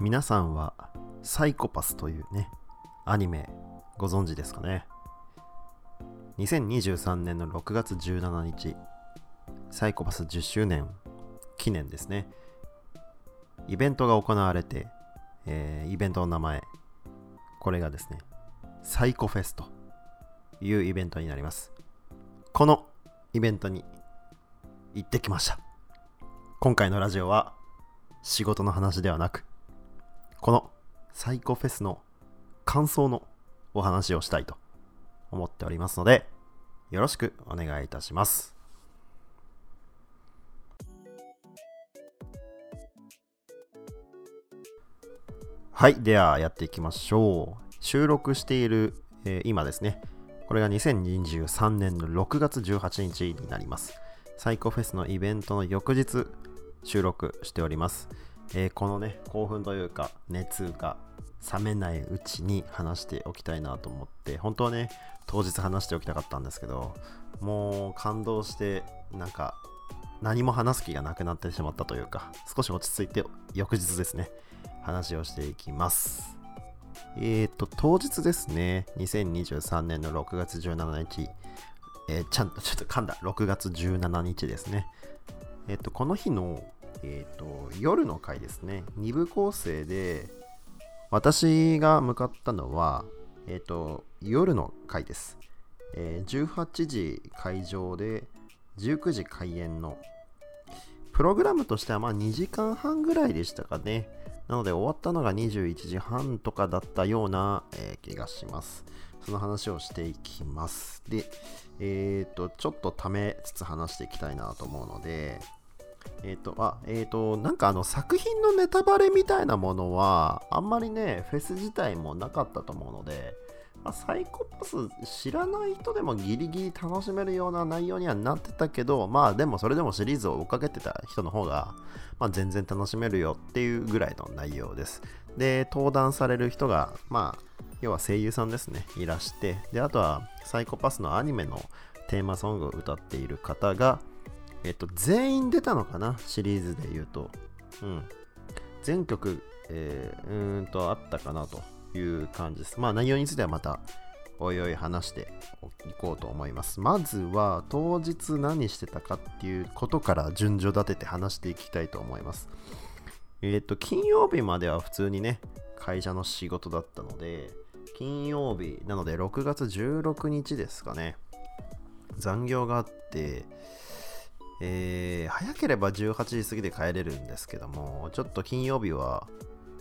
皆さんはサイコパスというね、アニメご存知ですかね ?2023 年の6月17日、サイコパス10周年記念ですね。イベントが行われて、えーイベントの名前、これがですね、サイコフェスというイベントになります。このイベントに行ってきました。今回のラジオは仕事の話ではなく、このサイコフェスの感想のお話をしたいと思っておりますので、よろしくお願いいたします。はい、ではやっていきましょう。収録している、えー今ですね、これが2023年の6月18日になります。サイコフェスのイベントの翌日収録しております。えーこのね、興奮というか熱が冷めないうちに話しておきたいなと思って、本当はね、当日話しておきたかったんですけど、もう感動して、なんか何も話す気がなくなってしまったというか、少し落ち着いて翌日ですね、話をしていきます。えーと、当日ですね、2023年の6月17日、えーちゃんとちょっと噛んだ、6月17日ですね。えっ、と、この日の、えーと、夜の回ですね、2部構成で、私が向かったのは、えっ、と、夜の回です。えー18時会場で、19時開演の、プログラムとしてはまあ2時間半ぐらいでしたかね。なので終わったのが21時半とかだったような、えー気がします。その話をしていきます。で、えっ、と、ちょっとためつつ話していきたいなと思うので、えっ、と、あ、えっ、と、なんかあの作品のネタバレみたいなものは、あんまりね、フェス自体もなかったと思うので、まあ、サイコパス知らない人でもギリギリ楽しめるような内容にはなってたけど、まあでもそれでもシリーズを追っかけてた人の方が、まあ、全然楽しめるよっていうぐらいの内容です。で、登壇される人が、まあ、要は声優さんですね、いらして、で、あとはサイコパスのアニメのテーマソングを歌っている方が、えっと、全員出たのかな、シリーズで言うと。うん。全曲、えー、うーんとあったかなという感じです。まあ内容についてはまたおいおい話していこうと思います。まずは当日何してたかっていうことから順序立てて話していきたいと思います。えっ、と、金曜日までは普通にね、会社の仕事だったので、金曜日なので6月16日ですかね。残業があって、えー早ければ18時過ぎで帰れるんですけども、ちょっと金曜日は、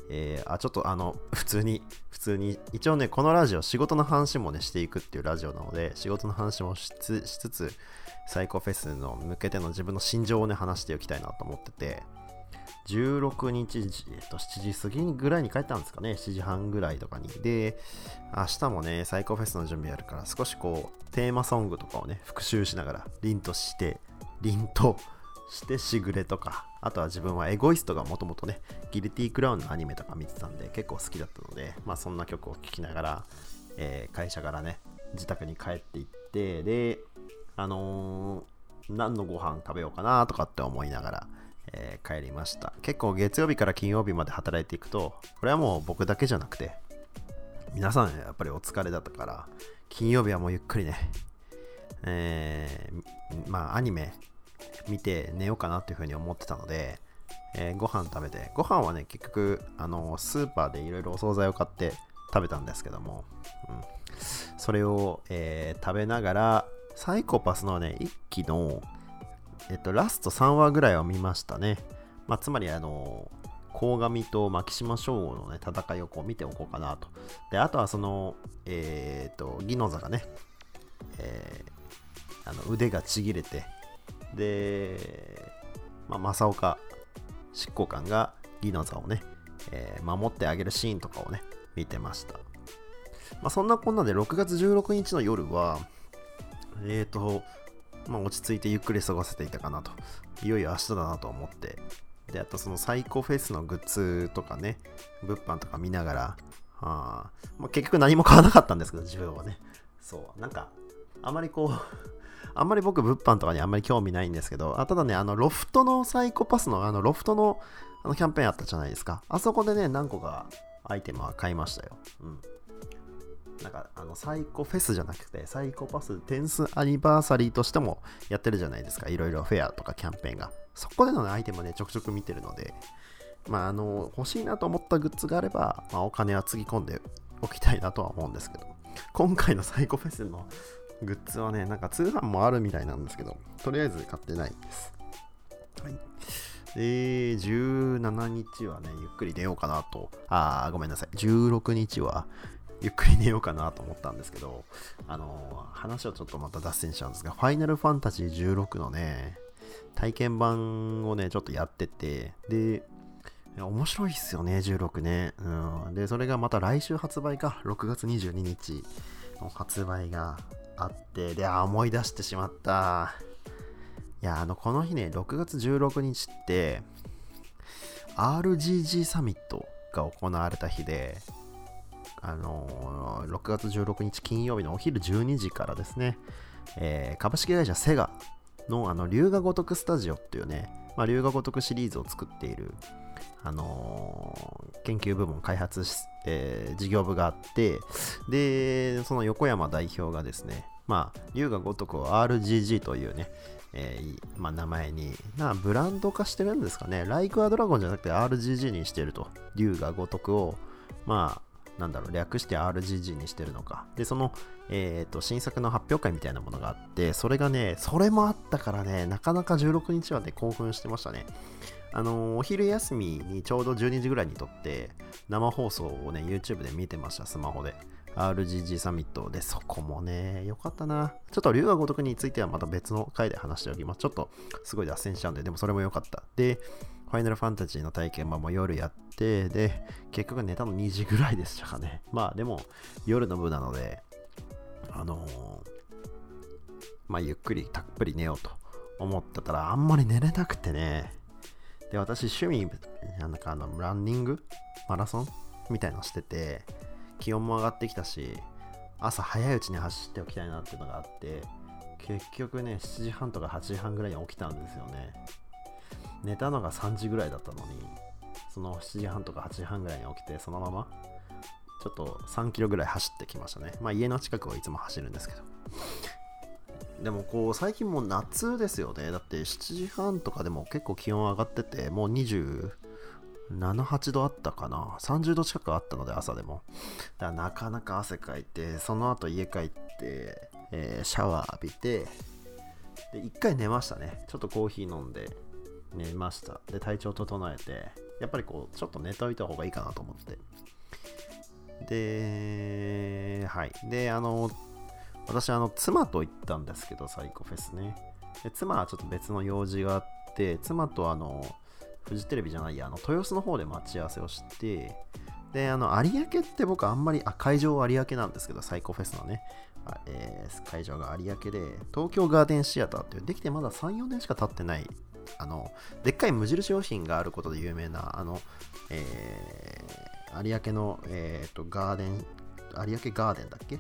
えーあ、ちょっとあの、普通に、普通に、一応ね、このラジオ、仕事の話もね、していくっていうラジオなので、仕事の話もしつつつ、サイコフェスの向けての自分の心情をね、話しておきたいなと思ってて、16日、えっと、7時過ぎぐらいに帰ったんですかね、7時半ぐらいとかに。で、明日もね、サイコフェスの準備やるから、少しこう、テーマソングとかをね、復習しながら、凛として、凛としてしぐれとか、あとは自分はエゴイストがもともとね、ギルティークラウンのアニメとか見てたんで、結構好きだったので、まあそんな曲を聴きながら、えー会社からね、自宅に帰って行って、で、あのー何のご飯食べようかなとかって思いながら、えー帰りました。結構月曜日から金曜日まで働いていくと、これはもう僕だけじゃなくて、皆さんやっぱりお疲れだったから、金曜日はもうゆっくりね、えーまあアニメ見て寝ようかなっていうふうに思ってたので、えーご飯食べて、ご飯はね、結局、あのスーパーでいろいろお惣菜を買って食べたんですけども、うん、それを、えー食べながら、サイコパスのね、一期の、えっと、ラスト3話ぐらいを見ましたね。まあ、つまり、あの、鴻上と牧島将吾のね、戦いをこう見ておこうかなと。で、あとはその、えっと、ギノザがね、えーあの腕がちぎれて、で、まあ、正岡執行官がギノザをね、えー守ってあげるシーンとかをね、見てました。まあ、そんなこんなで6月16日の夜は、えーと、まあ、落ち着いてゆっくり過ごせていたかなと。いよいよ明日だなと思って。で、あとそのサイコフェスのグッズとかね、物販とか見ながら、はあまあ、結局何も買わなかったんですけど、自分はね。そう、なんか、あまりこう、あんまり僕、物販とかにあんまり興味ないんですけど、あただね、あの、ロフトのサイコパスの、あの、ロフトの、あのキャンペーンあったじゃないですか。あそこでね、何個かアイテムは買いましたよ。うん。なんか、あの、サイコフェスじゃなくて、サイコパステンスアニバーサリーとしてもやってるじゃないですか。いろいろフェアとかキャンペーンが。そこでの、ね、アイテムね、ちょくちょく見てるので、まあ、あの、欲しいなと思ったグッズがあれば、まあ、お金はつぎ込んでおきたいなとは思うんですけど、今回のサイコフェスのグッズはね、なんか通販もあるみたいなんですけど、とりあえず買ってないです。はい。で、17日はね、ゆっくり寝ようかなと、あー、ごめんなさい、16日はゆっくり寝ようかなと思ったんですけど、あのー、話をちょっとまた脱線しちゃうんですが、ファイナルファンタジー16のね、体験版をね、ちょっとやってて、で、面白いっすよね、16ね。うん。で、それがまた来週発売か、6月22日の発売があって、で、思い出してしまった。いや、あの、この日ね、6月16日って、RGG サミットが行われた日で、あのー、6月16日金曜日のお昼12時からですね、えー、株式会社セガのあの龍が如くスタジオっていうね、まあ、龍が如くシリーズを作っている、あのー、研究部門開発、えー、事業部があってでその横山代表がですねまあ龍が如くを RGG というね、えー、まあ、名前になブランド化してるんですかねライクアドラゴンじゃなくて RGG にしてると龍が如くをまあなんだろう、略して RGG にしてるのか。で、その、えっ、ー、と、新作の発表会みたいなものがあって、それがね、それもあったからね、なかなか16日はね、興奮してましたね。あの、お昼休みにちょうど12時ぐらいにとって、生放送をね、YouTube で見てました、スマホで。RGG サミットで、そこもね、よかったな。ちょっと龍が如くについてはまた別の回で話しておきます。ちょっとすごい脱線しちゃうんで、でもそれも良かった。で、ファイナルファンタジーの体験版も夜やって、で、結局寝たの2時ぐらいでしたかね。まあでも、夜の部なので、あのー、まあゆっくりたっぷり寝ようと思ってたら、あんまり寝れなくてね。で、私趣味、なんかあの、ランニングマラソンみたいなのしてて、気温も上がってきたし、朝早いうちに走っておきたいなっていうのがあって、結局ね、7時半とか8時半ぐらいに起きたんですよね。寝たのが3時ぐらいだったのに、その7時半とか8時半ぐらいに起きて、そのまま、ちょっと3キロぐらい走ってきましたね。まあ家の近くをいつも走るんですけど。でもこう、最近もう夏ですよね。だって7時半とかでも結構気温上がってて、もう27、8度あったかな。30度近くあったので、朝でも。だからなかなか汗かいて、その後家帰って、えー、シャワー浴びて、で、一回寝ましたね。ちょっとコーヒー飲んで、寝ました。で、体調整えて、やっぱりこう、ちょっと寝ておいた方がいいかなと思って。で、はい。で、あの、私、あの、妻と行ったんですけど、サイコフェスね。で妻はちょっと別の用事があって、妻とあの、フジテレビじゃないや、あの、豊洲の方で待ち合わせをして、で、あの、有明って僕あんまり、あ、会場は有明なんですけど、サイコフェスのね、えー、会場が有明で、東京ガーデンシアターっていう、できてまだ3、4年しか経ってないあの、でっかい無印良品があることで有名な、あの、えー、有明の、えっ、ー、と、ガーデン、有明ガーデンだっけ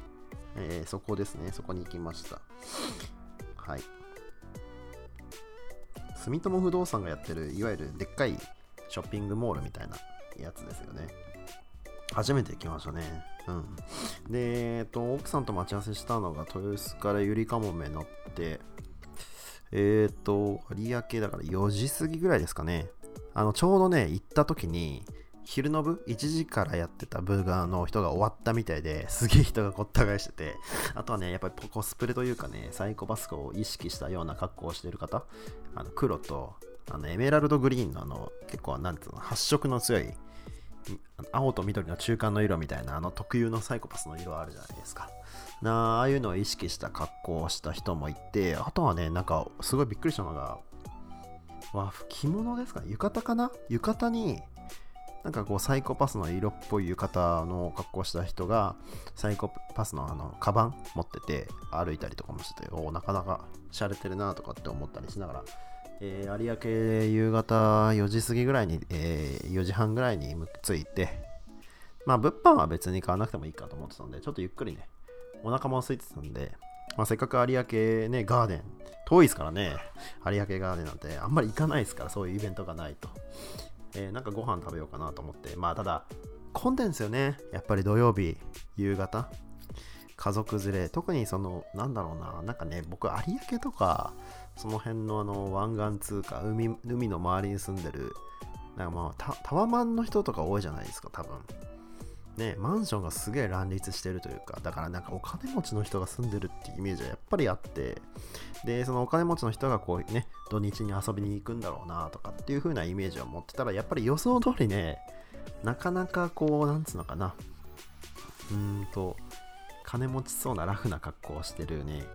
えー、そこですね。そこに行きました。はい。住友不動産がやってる、いわゆるでっかいショッピングモールみたいなやつですよね。初めて行きましたね。うん。で、えっと、奥さんと待ち合わせしたのが豊洲からゆりかもめ乗って、えっ、ー、と、有明だから4時過ぎぐらいですかね。あの、ちょうどね、行った時に、昼の部 ?1 時からやってた部側の人が終わったみたいですげえ人がごった返してて、あとはね、やっぱりコスプレというかね、サイコパスコを意識したような格好をしてる方、あの黒と、あのエメラルドグリーンのあの、結構なんていうの、発色の強い、青と緑の中間の色みたいなあの特有のサイコパスの色あるじゃないですか。なああいうのを意識した格好をした人もいて、あとはね、なんかすごいびっくりしたのが、わ、着物ですか？浴衣かな？浴衣に、なんかこうサイコパスの色っぽい浴衣の格好した人が、サイコパスのあの、カバン持ってて歩いたりとかもしてて、おなかなか洒落てるなとかって思ったりしながら、えー、有明夕方4時過ぎぐらいに、えー、4時半ぐらいに着いて、まあ物販は別に買わなくてもいいかと思ってたんで、ちょっとゆっくりね、お腹も空いてたんで、まあ、せっかく有明ね、ガーデン、遠いですからね、有明ガーデンなんてあんまり行かないですから、そういうイベントがないと。えー、なんかご飯食べようかなと思って、まあただ、混んでんですよね。やっぱり土曜日、夕方。家族連れ、特にその、なんだろうな、なんかね、僕、有明とか、その辺のあの湾岸通貨海、海の周りに住んでる、なんかまあ、タワマンの人とか多いじゃないですか、多分。ね、マンションがすげえ乱立してるというか、だからなんかお金持ちの人が住んでるっていうイメージはやっぱりあって、で、そのお金持ちの人がこうね、土日に遊びに行くんだろうなとかっていう風なイメージを持ってたら、やっぱり予想通りね、なかなかこう、なんつうのかな、うーんと、金持ちそうなラフな格好をしてるね、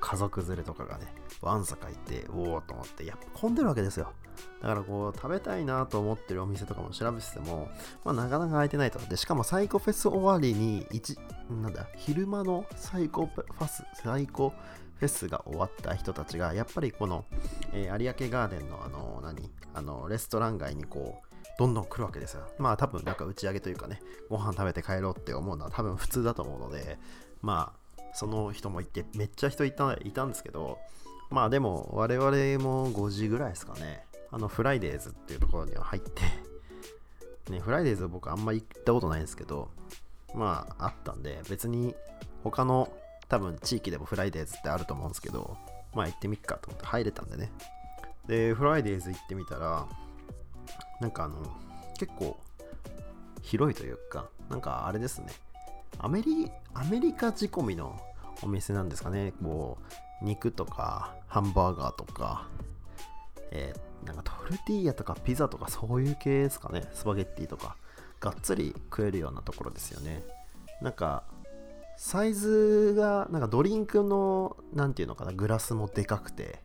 家族連れとかがね、わんさかいて、おおと思って、やっぱ混んでるわけですよ。だからこう、食べたいなと思ってるお店とかも調べてても、まあなかなか空いてないと。で、しかもサイコフェス終わりに、一、なんだ、昼間のサイコファス、サイコフェスが終わった人たちが、やっぱりこの、えー、有明ガーデンのあの、何あの、レストラン街にこう、どんどん来るわけですよ。まあ多分なんか打ち上げというかね、ご飯食べて帰ろうって思うのは多分普通だと思うので、まあその人もいて、めっちゃ人いたいたんですけど、まあでも我々も5時ぐらいですかね、あのフライデーズっていうところには入って ね、フライデーズ僕あんま行ったことないんですけど、まああったんで、別に他の多分地域でもフライデーズってあると思うんですけど、まあ行ってみっかと思って入れたんでね。で、フライデーズ行ってみたら、なんかあの、結構広いというか、なんかあれですね。アメリアメリカ仕込みのお店なんですかね。こう、肉とか、ハンバーガーとか、えー、なんかトルティーヤとかピザとかそういう系ですかね。スパゲッティとか、がっつり食えるようなところですよね。なんか、サイズが、なんかドリンクの、なんていうのかな、グラスもでかくて、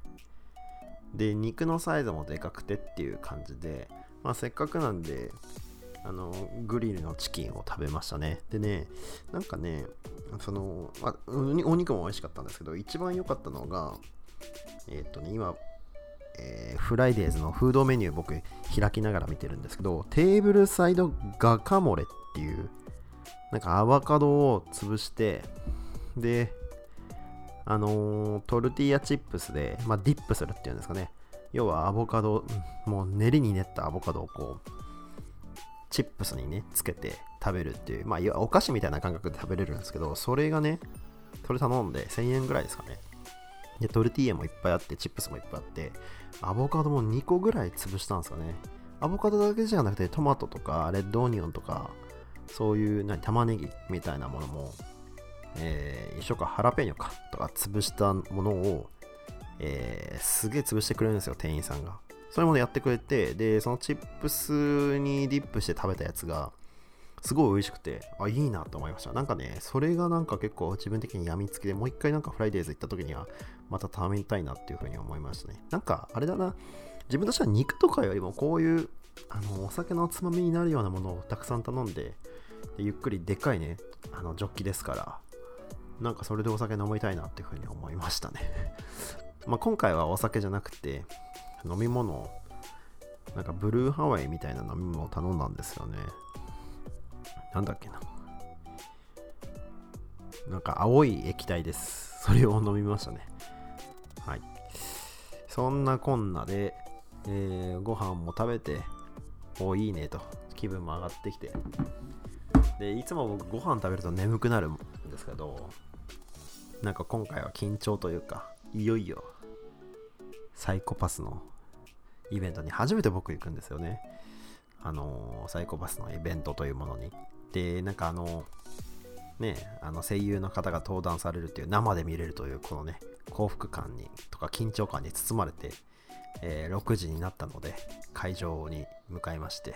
で、肉のサイズもでかくてっていう感じで、まあ、せっかくなんで、あの、グリルのチキンを食べましたね。でね、なんかね、その、まあ、お肉も美味しかったんですけど、一番良かったのが、えー、っとね、今、えー、フライデーズのフードメニュー僕開きながら見てるんですけど、テーブルサイドガカモレっていう、なんかアボカドを潰して、で、あのー、トルティーヤチップスで、まあ、ディップするっていうんですかね。要はアボカド、もう練りに練ったアボカドをこう、チップスにね、つけて食べるっていう、まあ、お菓子みたいな感覚で食べれるんですけど、それがね、それ頼んで1000円ぐらいですかね。で、トルティーヤもいっぱいあって、チップスもいっぱいあって、アボカドも2個ぐらい潰したんですかね。アボカドだけじゃなくて、トマトとか、レッドオニオンとか、そういう、何、玉ねぎみたいなものも、えー、一緒か、ハラペーニョか、とか潰したものを、えー、すげえ潰してくれるんですよ、店員さんが。そういうものやってくれて、で、そのチップスにディップして食べたやつが、すごい美味しくて、あ、いいなと思いました。なんかね、それがなんか結構自分的に病みつきで、もう一回なんかフライデーズ行った時には、また食べたいなっていうふうに思いましたね。なんか、あれだな、自分としては肉とかよりもこういう、あの、お酒のつまみになるようなものをたくさん頼んで、でゆっくりでかいね、あの、ジョッキですから、なんかそれでお酒飲みたいなっていうふうに思いましたね まあ今回はお酒じゃなくて、飲み物を、なんかブルーハワイみたいな飲み物を頼んだんですよね。なんだっけな。なんか青い液体です。それを飲みましたね。はい。そんなこんなで、えー、ご飯も食べて、おいいねと、気分も上がってきて。で、いつも僕ご飯食べると眠くなるんですけど、なんか今回は緊張というか、いよいよサイコパスのイベントに初めて僕行くんですよね。あのサイコパスのイベントというものに。で、なんかあの、ね、あの声優の方が登壇されるっていう生で見れるというこのね、幸福感にとか緊張感に包まれて、えー、6時になったので会場に向かいまして、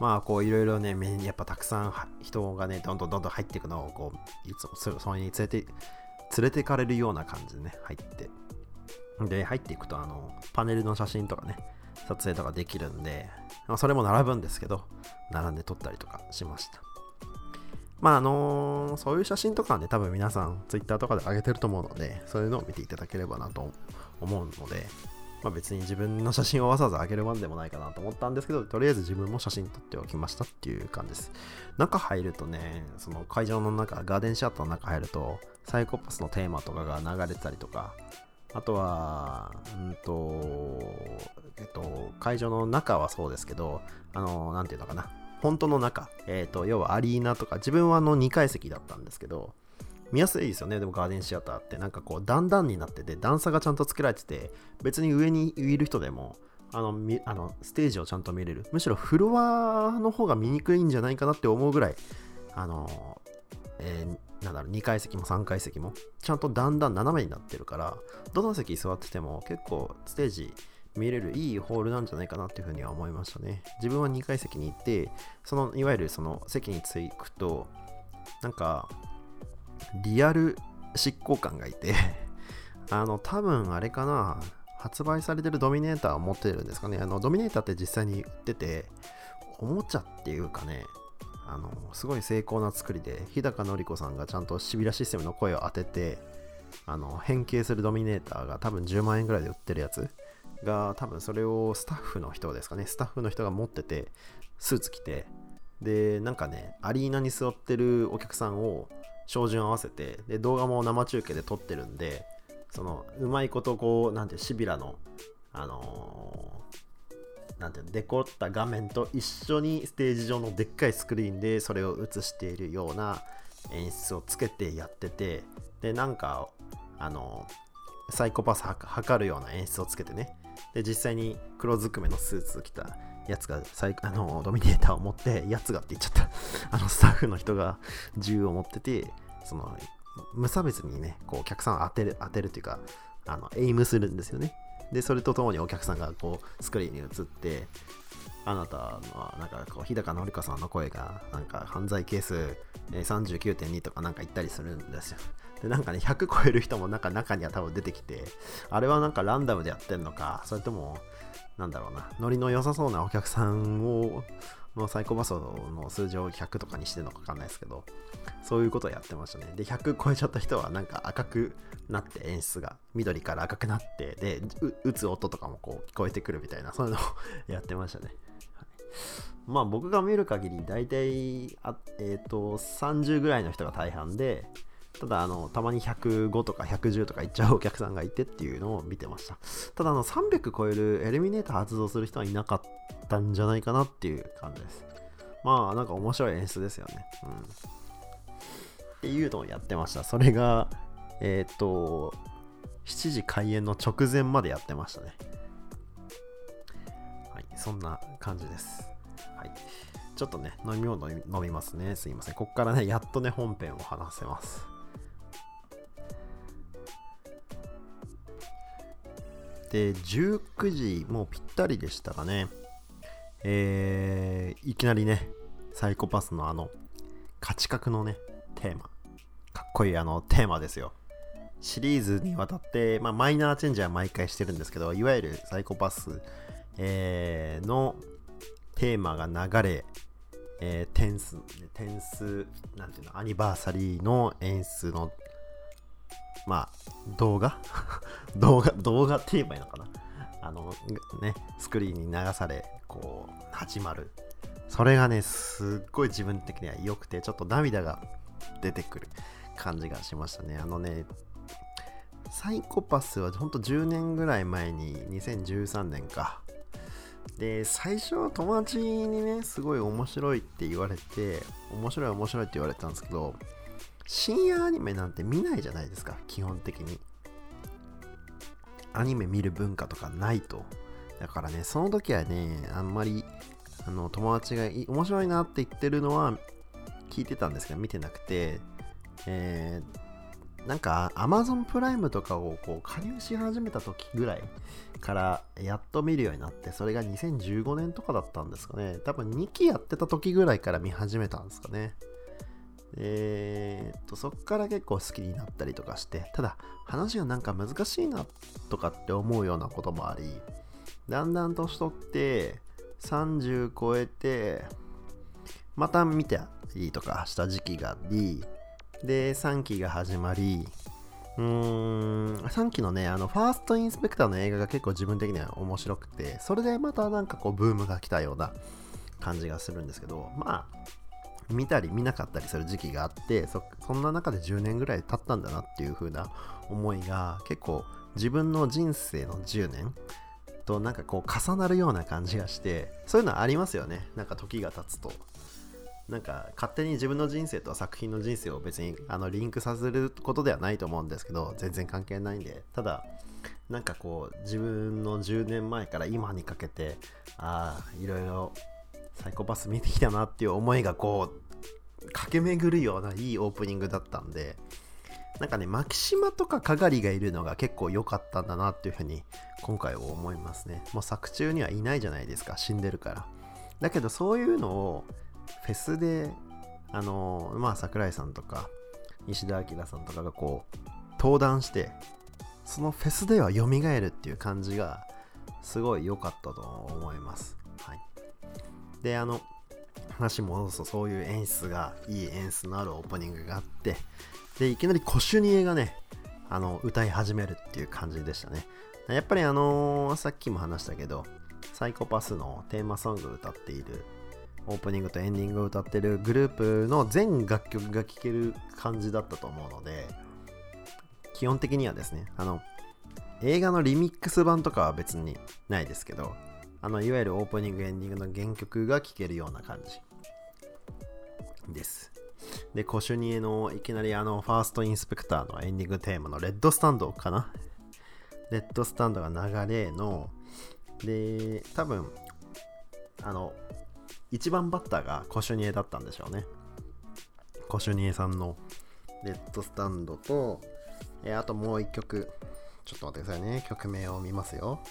まあこういろいろね目に、やっぱたくさん人がね、どんどんどんどん入っていくのをこう、いつもそれに連れて、連れてかれるような感じでね、入ってで、入っていくと、あの、パネルの写真とかね、撮影とかできるんで、まあ、それも並ぶんですけど、並んで撮ったりとかしました。まあ、あのー、そういう写真とかはね、多分皆さん、Twitter とかで上げてると思うので、そういうのを見ていただければなと思うので、まあ、別に自分の写真をわざわざ上げるまでもないかなと思ったんですけど、とりあえず自分も写真撮っておきましたっていう感じです。中入るとね、その会場の中、ガーデンシャットの中入ると、サイコパスのテーマとかが流れてたりとか、あとは、うんと、えっと、会場の中はそうですけど、あの、なんていうのかな。本当の中、えっ、と、要はアリーナとか、自分はあの2階席だったんですけど、見やすいですよね、でもガーデンシアターって。なんかこう、段々になってて、段差がちゃんと作られてて、別に上にいる人でも、あの、あのステージをちゃんと見れる。むしろフロアの方が見にくいんじゃないかなって思うぐらい、あの、えー、なんだろう、2階席も3階席も、ちゃんとだんだん斜めになってるから、どの席座ってても結構ステージ見れるいいホールなんじゃないかなっていうふうには思いましたね。自分は2階席に行って、その、いわゆるその席に着くと、なんか、リアル執行官がいて あの、多分あれかな、発売されてるドミネーターを持ってるんですかね。あの、ドミネーターって実際に売ってて、おもちゃっていうかね、あの、すごい精巧な作りで、日高のり子さんがちゃんとシビラシステムの声を当てて、あの、変形するドミネーターが多分10万円ぐらいで売ってるやつが、多分それをスタッフの人ですかね、スタッフの人が持ってて、スーツ着て、で、なんかね、アリーナに座ってるお客さんを照準合わせて、で、動画も生中継で撮ってるんで、その、うまいことこう、なんて、シビラの、あのー、なんてデコった画面と一緒にステージ上のでっかいスクリーンでそれを映しているような演出をつけてやってて、で、なんか、あの、サイコパス測るような演出をつけてね、で、実際に黒ずくめのスーツを着たやつが あのドミネーターを持って、やつがって言っちゃった あのスタッフの人が銃を持ってて、その無差別にね、こうお客さんを当てる、当てるというか、あの、エイムするんですよね。で、それとともにお客さんがこう、スクリーンに映って、あなたの、なんかこう、日高のりかさんの声が、なんか犯罪係数39.2とかなんか言ったりするんですよ。で、なんかね、100超える人もなんか中には多分出てきて、あれはなんかランダムでやってんのか、それとも、なんだろうな、ノリの良さそうなお客さんを、のサイコパスの数字を100とかにしてるのかわかんないですけど、そういうことをやってましたね。で、100超えちゃった人はなんか赤くなって演出が、緑から赤くなって、で、打つ音とかもこう聞こえてくるみたいな、そういうのをやってましたね。はい、まあ僕が見る限り、大体、あえっ、ー、と、30ぐらいの人が大半で、ただ、あの、たまに105とか110とかいっちゃうお客さんがいてっていうのを見てました。ただ、あの、300超えるエレミネーター発動する人はいなかったんじゃないかなっていう感じです。まあ、なんか面白い演出ですよね。うん。っていうのをやってました。それが、えっ、と、7時開演の直前までやってましたね。はい、そんな感じです。はい。ちょっとね、飲み物飲みますね。すいません。こっからね、やっとね、本編を話せます。で、19時もうぴったりでしたかね。えー、いきなりね、サイコパスのあの、価値格のね、テーマ。かっこいいあのテーマですよ。シリーズにわたって、まあ、マイナーチェンジは毎回してるんですけど、いわゆるサイコパス、えー、のテーマが流れ、えー、点数、点数、なんていうの、アニバーサリーの演出のまあ、動画？動画、動画って言えばいいのかな？あの、ね、スクリーンに流され、こう、始まる。それがね、すっごい自分的には良くて、ちょっと涙が出てくる感じがしましたね。あのね、サイコパスはほんと10年ぐらい前に、2013年か。で、最初は友達にね、すごい面白いって言われて、面白い面白いって言われたんですけど、深夜アニメなんて見ないじゃないですか、基本的に。アニメ見る文化とかないと。だからね、その時はね、あんまり、あの、友達が面白いなって言ってるのは聞いてたんですけど、見てなくて、えー、なんか Amazon プライムとかをこう加入し始めた時ぐらいからやっと見るようになって、それが2015年とかだったんですかね。多分2期やってた時ぐらいから見始めたんですかね。えー、っと、そっから結構好きになったりとかして、ただ話がなんか難しいなとかって思うようなこともあり、だんだん年取って30超えて、また見たりとかした時期があり、で、3期が始まり、うーん、3期のね、あの、ファーストインスペクターの映画が結構自分的には面白くて、それでまたなんかこう、ブームが来たような感じがするんですけど、まあ、見たり見なかったりする時期があってそそんな中で10年ぐらい経ったんだなっていう風な思いが結構自分の人生の10年となんかこう重なるような感じがしてそういうのありますよね。なんか時が経つと。なんか勝手に自分の人生と作品の人生を別にあのリンクさせることではないと思うんですけど全然関係ないんで。ただなんかこう自分の10年前から今にかけてああいろいろサイコパス見てきたなっていう思いがこう駆け巡るようないいオープニングだったんでなんかねマキシマとかかがりがいるのが結構良かったんだなっていうふうに今回は思いますね。もう作中にはいないじゃないですか死んでるから。だけどそういうのをフェスであのまあ桜井さんとか西田明さんとかがこう登壇してそのフェスでは蘇るっていう感じがすごい良かったと思います。はい、で、あの、話戻すとそういう演出が、いい演出のあるオープニングがあって、で、いきなりコシュニエがね、あの、歌い始めるっていう感じでしたね。やっぱりあのー、さっきも話したけど、サイコパスのテーマソングを歌っている、オープニングとエンディングを歌ってるグループの全楽曲が聴ける感じだったと思うので、基本的にはですね、あの、映画のリミックス版とかは別にないですけど、あの、いわゆるオープニング、エンディングの原曲が聴けるような感じです。で、コシュニエのいきなりあの、ファーストインスペクターのエンディングテーマのレッドスタンドかな？レッドスタンドが流れの、で、多分、あの、1番バッターがコシュニエだったんでしょうね。コシュニエさんのレッドスタンドと、えあともう1曲。ちょっと待ってくださいね。曲名を見ますよ。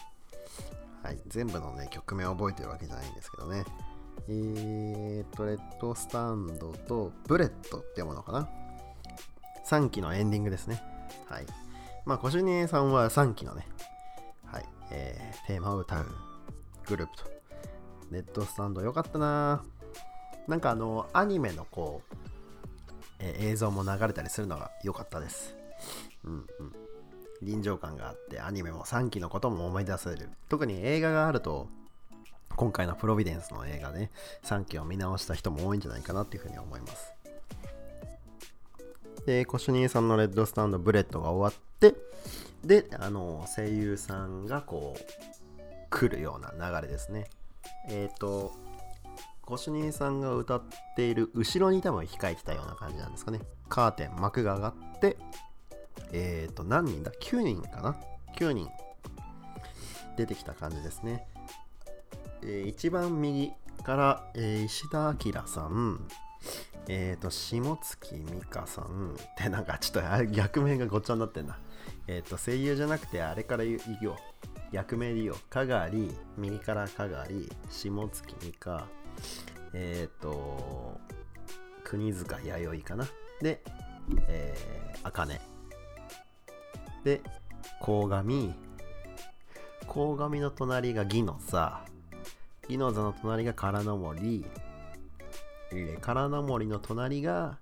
はい。全部のね、曲名を覚えてるわけじゃないんですけどね。えーと、レッドスタンドとブレットってものかな。3期のエンディングですね。はい。まあ、コシュニエさんは3期のね、はい、えー、テーマを歌うグループと。レッドスタンドよかったななんかあの、アニメのこう、えー、映像も流れたりするのが良かったです。うんうん。臨場感があってアニメも3期のことも思い出せる。特に映画があると今回のプロビデンスの映画ね3期を見直した人も多いんじゃないかなっていうふうに思います。で Co shu Nie さんの red strand と bullet が終わってであの声優さんがこう来るような流れですね。えっ、ー、と Co shu Nie さんが歌っている後ろに多分控えてたような感じなんですかね。カーテン幕が上がってえっ、ー、と、何人だ ?9 人かな ?9 人出てきた感じですね。えー、一番右から、えー、石田彰さん、えっ、ー、と、下月美香さんってなんかちょっと逆名がごっちゃになってんな。えっ、と、声優じゃなくてあれから言うよ。役名で言おう。かがり、右からかがり、下月美香、えっ、と、国塚弥生かな？で、えー、あかね。で、鴻上。鴻上の隣がギノザ。ギノザの隣が唐の森。えー、唐の森の隣が、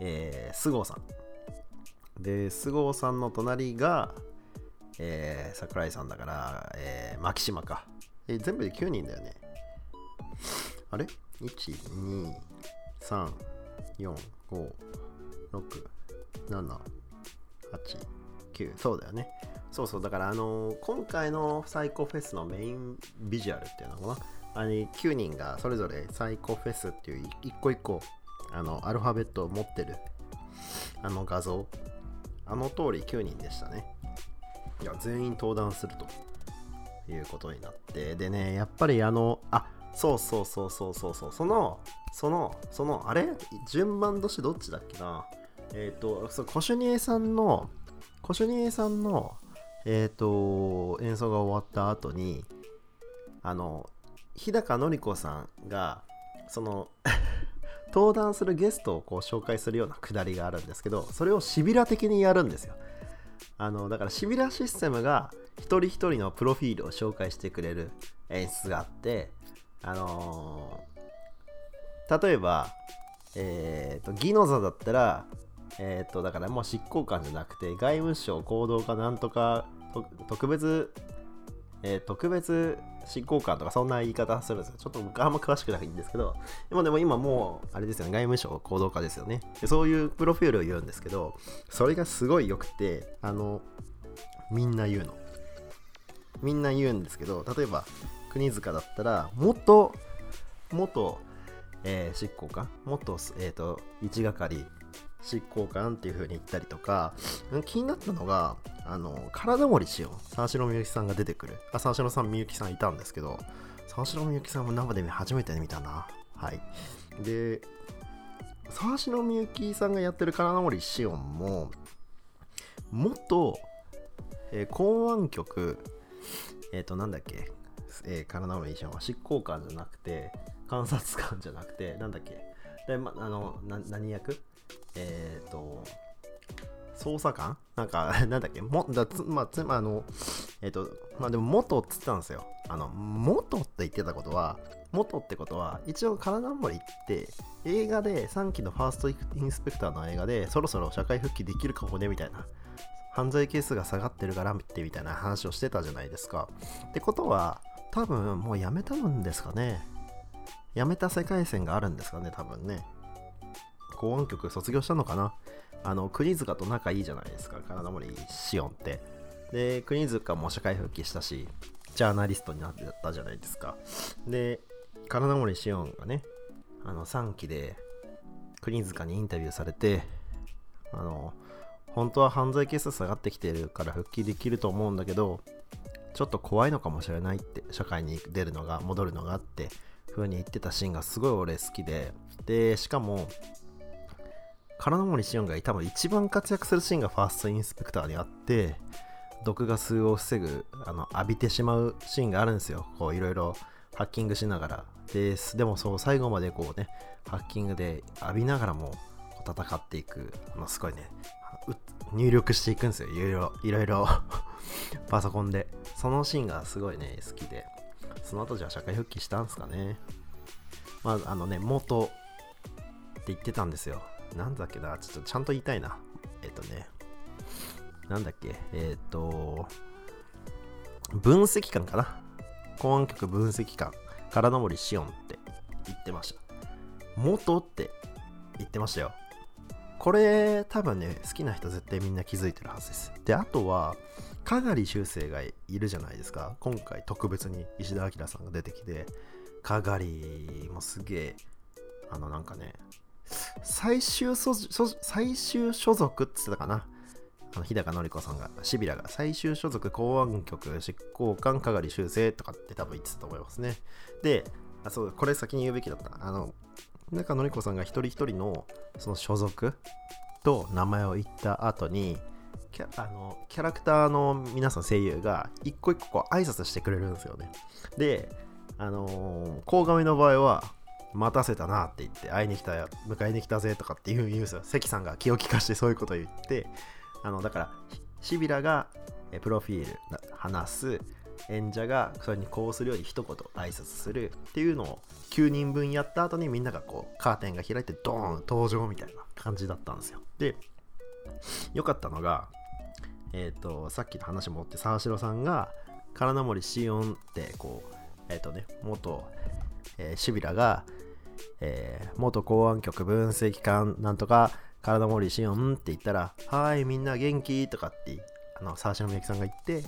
えー、菅生さん。で、菅生さんの隣が、えー、桜井さんだから、えー、牧島か。えー、全部で9人だよね。あれ ?1、2、3、4、5、6、7、8、9そうだよね。そうそうだからあのー、今回のサイコフェスのメインビジュアルっていうのかな。あれ9人がそれぞれサイコフェスっていう一個一個あのアルファベットを持ってるあの画像。あの通り9人でしたね。いや全員登壇すると。いうことになって。でねやっぱりあのあそうそうそうそうそうそう。そのそのそのあれ？順番としてどっちだっけな？えっ、ー、とそうコシュニエさんのコシュニエさんの、え、ー、と、演奏が終わった後に、あの、日高のり子さんが、その 登壇するゲストをこう紹介するようなくだりがあるんですけど、それをシビラ的にやるんですよ。あの、だからシビラシステムが一人一人のプロフィールを紹介してくれる演出があって、あのー、例えば、えっ、ー、と、ギノザだったら、えっ、と、だからもう執行官じゃなくて、外務省行動かなんとか、特別、えー、特別執行官とかそんな言い方するんですよ。ちょっと僕あんま詳しくないんですけど、でもでも今もう、あれですよね、外務省行動家ですよねで。そういうプロフィールを言うんですけど、それがすごい良くて、あの、みんな言うの。みんな言うんですけど、例えば、国塚だったら、元、元、えー執行官？元、えー、と一係執行官っていう風に言ったりとか気になったのがあの体森しおん沢城みゆきさんが出てくる。あ沢城さんみゆきさんいたんですけど沢城みゆきさんも生で初めて見たな。はい。で沢城みゆきさんがやってる体森しおんも元、えー公安局えっ、となんだっけえー、体森しおんは執行官じゃなくて監察官じゃなくてなんだっけ。で、ま、あの何役？えっ、と捜査官？なんか なんだっけ？もだつまあつまあのえっ、とまあでも元って言ってたんですよ。あの元って言ってたことは元ってことは一応体森って映画で3期のファーストインスペクターの映画でそろそろ社会復帰できるかもねみたいな犯罪係数が下がってるからってみたいな話をしてたじゃないですか。ってことは多分もうやめたんですかね。やめた世界線があるんですかね多分ね。公安局卒業したのかな？あの国塚と仲いいじゃないですか。金森シオンって。で国塚も社会復帰したしジャーナリストになってたじゃないですか。で金森シオンがねあの3期で国塚にインタビューされてあの本当は犯罪係数下がってきてるから復帰できると思うんだけどちょっと怖いのかもしれないって社会に出るのが戻るのがって風に言ってたシーンがすごい俺好きで。でしかも金森シオンが多分一番活躍するシーンがファーストインスペクターにあって毒ガスを防ぐあの浴びてしまうシーンがあるんですよ。こういろいろハッキングしながら。ででもそう最後までこうねハッキングで浴びながらも戦っていくあのすごいね入力していくんですよ。いろいろいろいろ。パソコンで。そのシーンがすごいね好きで。その後じゃあ社会復帰したんですかね。まああのね元って言ってたんですよ。なんだっけなちょっとちゃんと言いたいな。えっとね。なんだっけ。えっと分析官かな。公安局分析官。唐森シオンって言ってました。元って言ってましたよ。これ多分ね好きな人絶対みんな気づいてるはずです。であとは香取修正がいるじゃないですか。今回特別に石田明さんが出てきて香取もすげえあのなんかね最終所最終所属って言ってたかなあの日高のり子さんが、シビラが最終所属公安局執行官香取修正とかって多分言ってたと思いますね。で、あそうこれ先に言うべきだった。あの、日高のり子さんが一人一人のその所属と名前を言った後に、キャあのキャラクターの皆さん声優が一個一個こう挨拶してくれるんですよね。で、あのー、鴻上の場合は、待たせたなって言って、会いに来たよ、迎えに来たぜとかっていう言うんですよ。関さんが気を利かしてそういうことを言って、あのだからシビラがプロフィール話す演者がそれにこうするように一言挨拶するっていうのを9人分やった後にみんながこうカーテンが開いてドーン登場みたいな感じだったんですよで良かったのがえっ、ー、とさっきの話もって沢城さんが金森シオンってこうえっ、ー、とね元、えー、シビラが、えー、元公安局分析官なんとか体森しよんって言ったら、はい、みんな元気？とかって、あの、沢島みゆきさんが言って、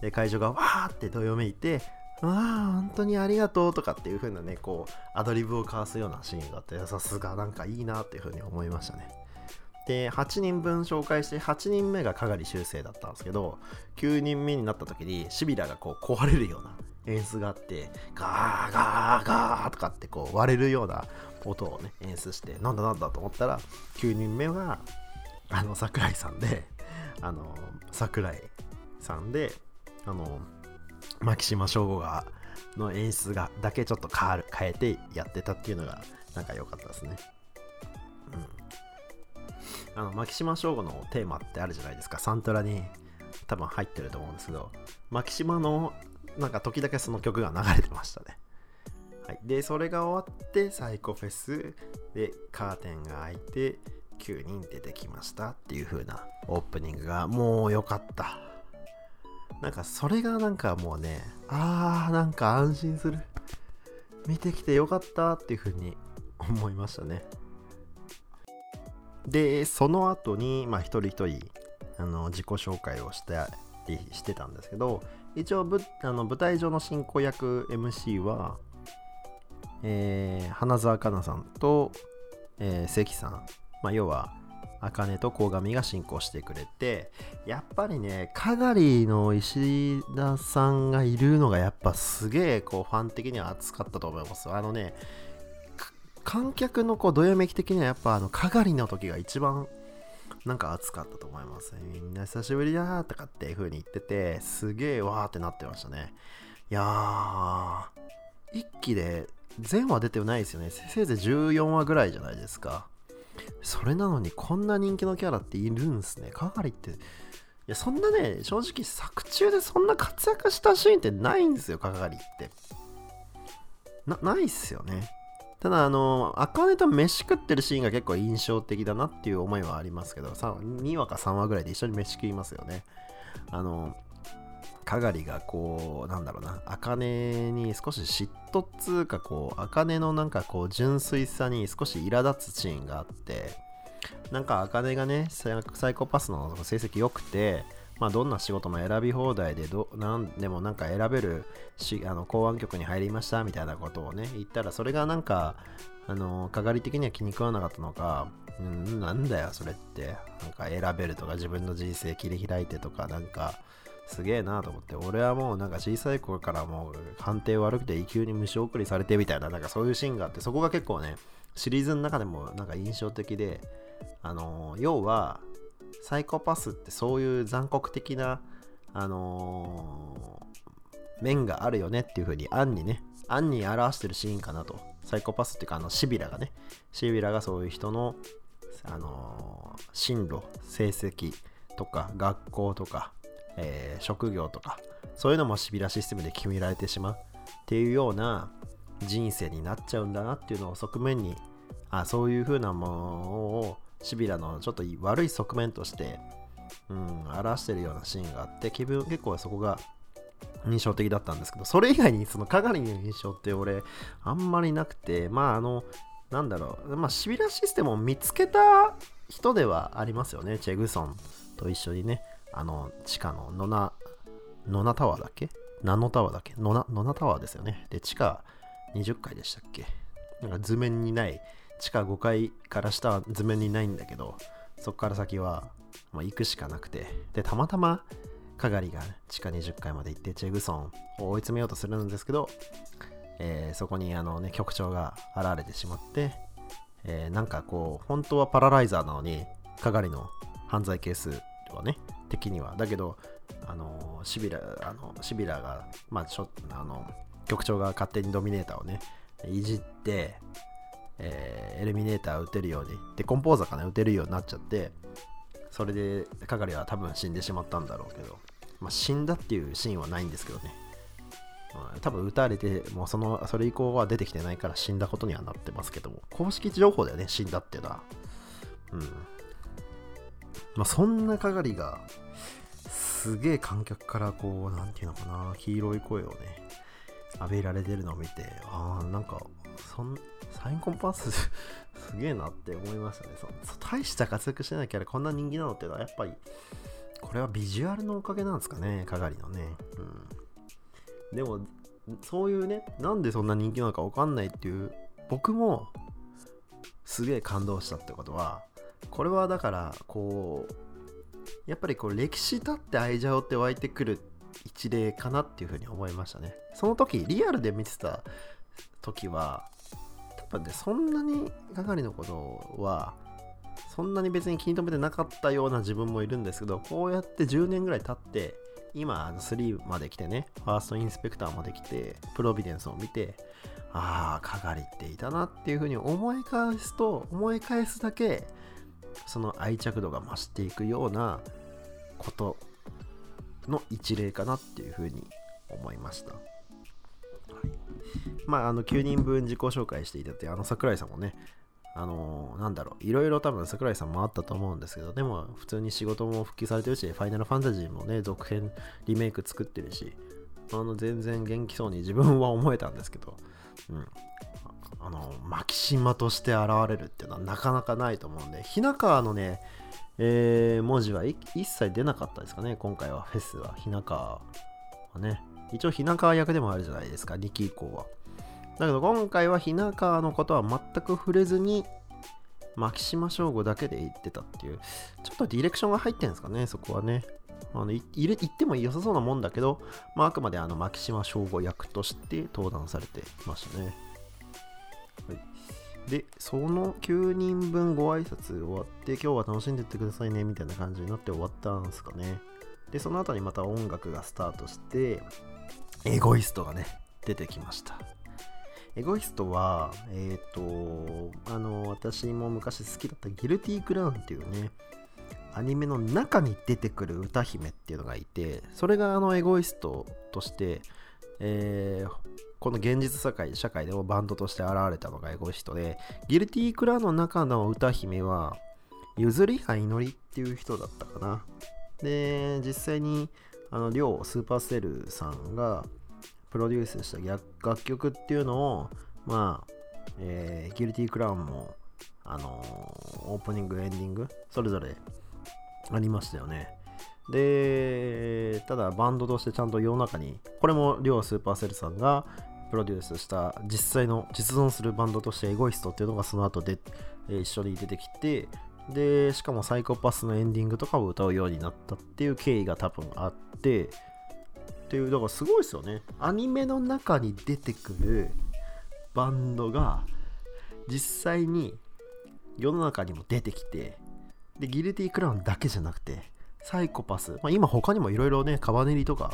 で、会場がわー！ってどよめいて、わあ、本当にありがとうとかっていう風なね、こう、アドリブを交わすようなシーンがあって、さすがなんかいいなっていう風に思いましたね。で、8人分紹介して、8人目が香り修正だったんですけど、9人目になった時に、シビラがこう壊れるような演出があって、ガーガーガーとかってこう割れるような音をね、演出して、なんだなんだと思ったら、9人目が、あの、桜井さんで、あの、桜井さんで、あの、牧島省吾が、の演出が、だけちょっと変わる、変えてやってたっていうのが、なんか良かったですね。うん。あの、牧島省吾のテーマってあるじゃないですか。サントラに多分入ってると思うんですけど、牧島のなんか時だけその曲が流れてましたね。はい、で、それが終わって、サイコフェスでカーテンが開いて、9人出てきましたっていう風なオープニングがもう良かった。なんかそれがなんかもうね、あーなんか安心する。見てきてよかったっていう風に思いましたね。で、その後に、まあ一人一人、あの、自己紹介をしてしてたんですけど、一応ぶあの舞台上の進行役 MC は、えー、花澤香菜さんと、えー、関さん、まあ、要は、茜と鴻上が進行してくれて、やっぱりね、かがりの石田さんがいるのがやっぱすげえこうファン的には熱かったと思います。あのね、観客のこうどよめき的にはやっぱあのかがりの時が一番なんか熱かったと思います。みんな久しぶりだーとかっていう風に言ってて、すげえわーってなってましたね。いやー、一期で全話出てないですよね。せいぜい14話ぐらいじゃないですか。それなのにこんな人気のキャラっているんすね。かがりって。いや、そんなね、正直作中でそんな活躍したシーンってないんですよ、かがりって。な、ないっすよね。ただ、あの、あかねと飯食ってるシーンが結構印象的だなっていう思いはありますけど、2話か3話ぐらいで一緒に飯食いますよね。あの、かがりがこう、なんだろうな、あかねに少し嫉妬っつうか、こう、あかねのなんかこう、純粋さに少し苛立つシーンがあって、なんかあかねがね、サイコパスの成績良くて、まあ、どんな仕事も選び放題でど、なんでもなんか選べるし、あの、公安局に入りましたみたいなことをね、言ったら、それがなんか、あの、かがり的には気に食わなかったのか、うん、なんだよ、それって。なんか選べるとか、自分の人生切り開いてとか、なんか、すげえなと思って、俺はもうなんか小さい頃からもう判定悪くて異級に虫送りされてみたいな、なんかそういうシーンがあって、そこが結構ね、シリーズの中でもなんか印象的で、あの要は、サイコパスってそういう残酷的な、あのー、面があるよねっていう風に、アンにね、アンに表してるシーンかなと。サイコパスっていうか、あの、シビラがね、シビラがそういう人の、あのー、進路、成績とか、学校とか、えー、職業とか、そういうのもシビラシステムで決められてしまうっていうような人生になっちゃうんだなっていうのを側面に、あそういう風なものをシビラのちょっと悪い側面として、うん、表してるようなシーンがあって、気分結構そこが印象的だったんですけど、それ以外にそのかがりの印象って俺、あんまりなくて、まああの、なんだろう、まあシビラシステムを見つけた人ではありますよね、チェグソンと一緒にね、あの、地下のノナ、ノナタワーだっけ？ナノタワーだっけ？ノナ、ノナタワーですよね。で、地下20階でしたっけ？なんか図面にない地下5階から下は図面にないんだけど、そこから先は、まあ、行くしかなくて、で、たまたま、かがりが地下20階まで行って、チェグソンを追い詰めようとするんですけど、えー、そこにあのね、局長が現れてしまって、えー、なんかこう、本当はパラライザーなのに、かがりの犯罪係数はね、敵には。だけど、あのシビラ、あの、シビラが、まあ、ちょあの、局長が勝手にドミネーターをね、いじって、えー、エルミネーター撃てるように、で、コンポーザーかな、撃てるようになっちゃって、それで、係は多分死んでしまったんだろうけど、まあ、死んだっていうシーンはないんですけどね。まあ、多分撃たれて、もうその、それ以降は出てきてないから死んだことにはなってますけども、公式情報だよね、死んだっていうのは。うん。まあ、そんな係が、すげえ観客からこう、なんていうのかな、黄色い声をね、浴びられてるのを見て、ああ、なんか、そん、サインコンパスすげえなって思いましたねそ。大した活躍してないキャラこんな人気なのってのはやっぱり、これはビジュアルのおかげなんですかね、かがりのね。うん。でも、そういうね、なんでそんな人気なのかわかんないっていう、僕もすげえ感動したってことは、これはだから、こう、やっぱりこう歴史だって愛情って湧いてくる一例かなっていうふうに思いましたね。その時、リアルで見てた時は、多分ね、そんなに係のことは、そんなに別に気に留めてなかったような自分もいるんですけど、こうやって10年ぐらい経って、今、3まで来てね、ファーストインスペクターまで来て、プロビデンスを見て、ああ、係っていたなっていうふうに思い返すと、思い返すだけ、その愛着度が増していくようなことの一例かなっていうふうに思いました。まあ、あの、9人分自己紹介していただいて、あの、桜井さんもね、あのー、なんだろう、いろいろ多分桜井さんもあったと思うんですけど、でも普通に仕事も復帰されてるし、ファイナルファンタジーもね、続編、リメイク作ってるし、あの、全然元気そうに自分は思えたんですけど、うん。あの、マキシマとして現れるっていうのはなかなかないと思うんで、日中のね、えー、文字は一切出なかったですかね、今回はフェスは、ひな川はね。一応、ひな川役でもあるじゃないですか、2期以降は。だけど、今回はひな川のことは全く触れずに、牧島省吾だけで言ってたっていう、ちょっとディレクションが入ってるんですかね、そこはね。あの言っても良さそうなもんだけど、まあ、あくまであの牧島省吾役として登壇されてましたね。はい、で、その9人分ご挨拶終わって、今日は楽しんでってくださいねみたいな感じになって終わったんですかね。で、その後にまた音楽がスタートして、エゴイストがね、出てきました。エゴイストは、えっ、ー、と、あの、私も昔好きだったギルティークラウンっていうね、アニメの中に出てくる歌姫っていうのがいて、それがあのエゴイストとして、えー、この現実社会社会でもバンドとして現れたのがエゴイストで、ギルティークラウンの中の歌姫は、ゆずりは祈りっていう人だったかな。で、実際に、あの、りょうスーパーセルさんが、プロデュースした楽曲っていうのを、まあ、えー、ギルティークラウンも、あのー、オープニング、エンディング、それぞれありましたよね。で、ただバンドとしてちゃんと世の中に、これも両スーパーセルさんがプロデュースした実際の実存するバンドとしてエゴイストっていうのがその後で、え、一緒に出てきて、で、しかもサイコパスのエンディングとかを歌うようになったっていう経緯が多分あって、っていう、だからすごいですよね。アニメの中に出てくるバンドが実際に世の中にも出てきて、で、ギルティクラウンだけじゃなくて、サイコパス、まあ、今他にもいろいろね、カバネリとか、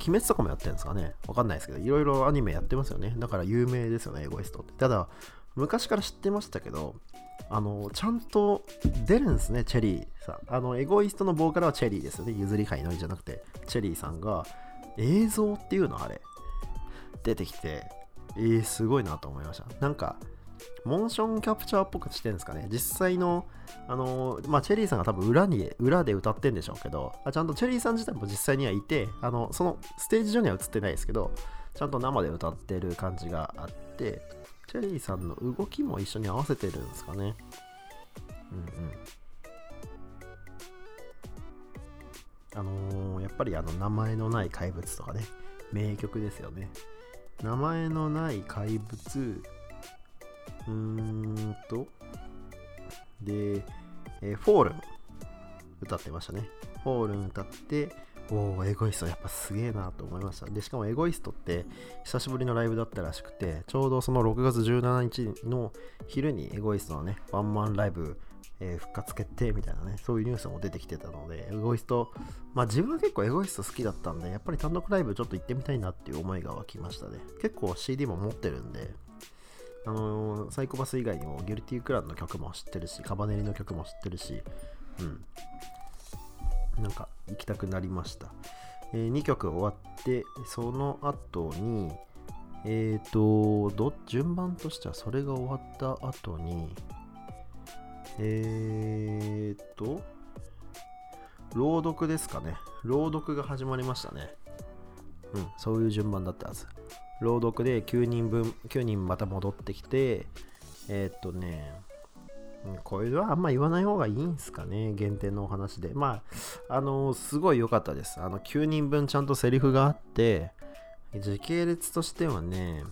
鬼滅とかもやってるんですかねわかんないですけど、いろいろアニメやってますよね。だから有名ですよね、エゴイストって。ただ、昔から知ってましたけど、あの、ちゃんと出るんですね、チェリーさん。あの、エゴイストのボーカルはチェリーですよね。譲り会のりじゃなくて、チェリーさんが、映像っていうのあれ、出てきて、えー、すごいなと思いました。なんか、モーションキャプチャーっぽくしてるんですかね。実際の、あのまあ、チェリーさんが多分裏に、裏で歌ってんでしょうけど、あちゃんとチェリーさん自体も実際にはいて、あの、そのステージ上には映ってないですけど、ちゃんと生で歌ってる感じがあって、チェリーさんの動きも一緒に合わせてるんですかね。うんうん。あのー、やっぱりあの名前のない怪物とかね、名曲ですよね。名前のない怪物、うーんと、で、えー、フォールン歌ってましたね。フォールン歌って、おお、エゴイストやっぱすげえなと思いました。で、しかもエゴイストって久しぶりのライブだったらしくて、ちょうどその6月17日の昼にエゴイストのね、ワンマンライブ、えー、復活決定みたいなね、そういうニュースも出てきてたので、エゴイスト、まあ自分は結構エゴイスト好きだったんで、やっぱり単独ライブちょっと行ってみたいなっていう思いが湧きましたね。結構 CD も持ってるんで、あのー、サイコパス以外にもギルティークランの曲も知ってるし、カバネリの曲も知ってるし、うん。なんか行きたくなりました。えー、2曲終わって、その後に、えっ、ー、と、順番としてはそれが終わった後に、えっ、ー、と、朗読ですかね。朗読が始まりましたね。うん、そういう順番だったはず。朗読で9人分、9人また戻ってきて、えっ、とね、これはあんま言わない方がいいんすかね、限定のお話で。まあ、あの、すごい良かったです。あの、9人分ちゃんとセリフがあって、時系列としてはね、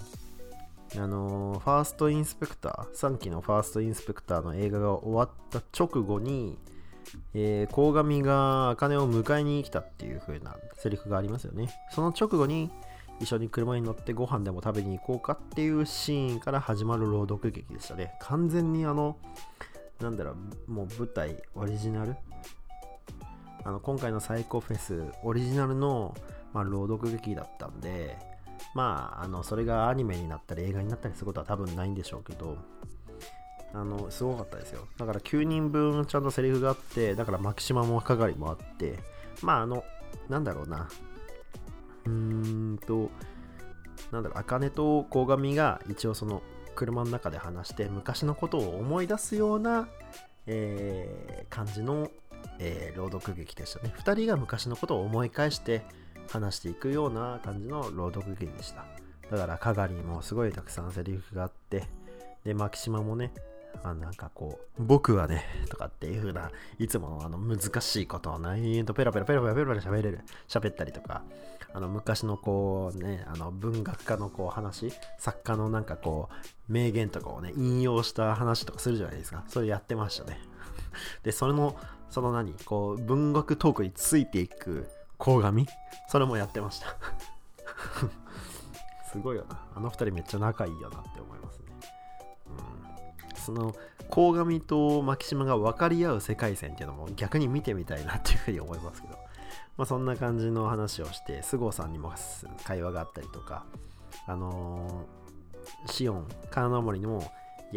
あの、ファーストインスペクター、3期のファーストインスペクターの映画が終わった直後に、えー、鴻上が茜を迎えに来たっていう風なセリフがありますよね。その直後に、一緒に車に乗ってご飯でも食べに行こうかっていうシーンから始まる朗読劇でしたね。完全にあの、なんだろう、もう舞台、オリジナル？あの、今回のサイコフェス、オリジナルの、まあ、朗読劇だったんで、まあ、あの、それがアニメになったり映画になったりすることは多分ないんでしょうけど、あの、すごかったですよ。だから9人分ちゃんとセリフがあって、だからマキシマム係もあって、まあ、あの、なんだろうな、うーんと、なんだろう、茜と鴻上が一応その車の中で話して昔のことを思い出すような、えー、感じの、えー、朗読劇でしたね。2人が昔のことを思い返して話していくような感じの朗読劇でした。だから、かがりもすごいたくさんセリフがあって、で、マキシマもね、あなんかこう、僕はね、とかっていう風な、いつものあの難しいことを延々とペラペラペラペラペラペラ喋れる、喋ったりとか、あの昔のこうね、あの文学家のこう話、作家のなんかこう、名言とかをね、引用した話とかするじゃないですか。それやってましたね。で、それの、その何、こう、文学トークについていく鴻上？それもやってました。すごいよな。あの二人めっちゃ仲いいよなって思いますね。うん。その、鴻上と牧島が分かり合う世界線っていうのも逆に見てみたいなっていうふうに思いますけど。まあそんな感じの話をして、菅生さんにも会話があったりとか、あのー、シオン、金ノ森にも、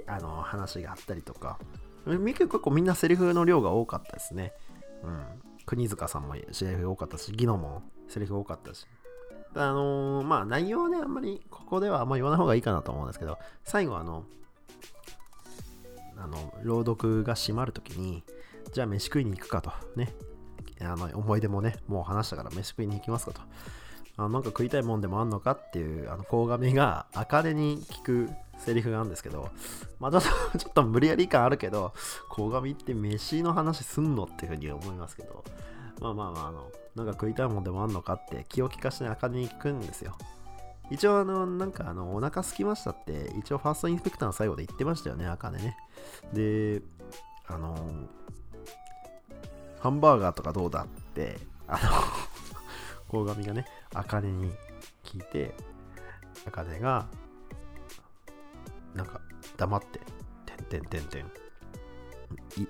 あのー、話があったりとか、結構みんなセリフの量が多かったですね。うん。国塚さんもセリフ多かったし、ギノもセリフ多かったし。あのー、まあ内容はね、あんまりここではあんま言わない方がいいかなと思うんですけど、最後あの、あの、朗読が閉まるときに、じゃあ飯食いに行くかと、ね。あの、思い出もね、もう話したから飯食いに行きますかと。あなんか食いたいもんでもあんのかっていう、あの、鴻上が、茜に聞くセリフがあるんですけど、まあちょっとちょっと無理やり感あるけど、鴻上って飯の話すんのっていうふうに思いますけど、まあまあまあ、あの、なんか食いたいもんでもあんのかって気を利かして茜に聞くんですよ。一応あの、なんかあの、お腹空きましたって、一応ファーストインスペクターの最後で言ってましたよね、茜ね。で、あの、ハンバーガーとかどうだって、あの 鴻上がね、茜に聞いて、茜が、なんか、黙って、てんてんてんてん、い、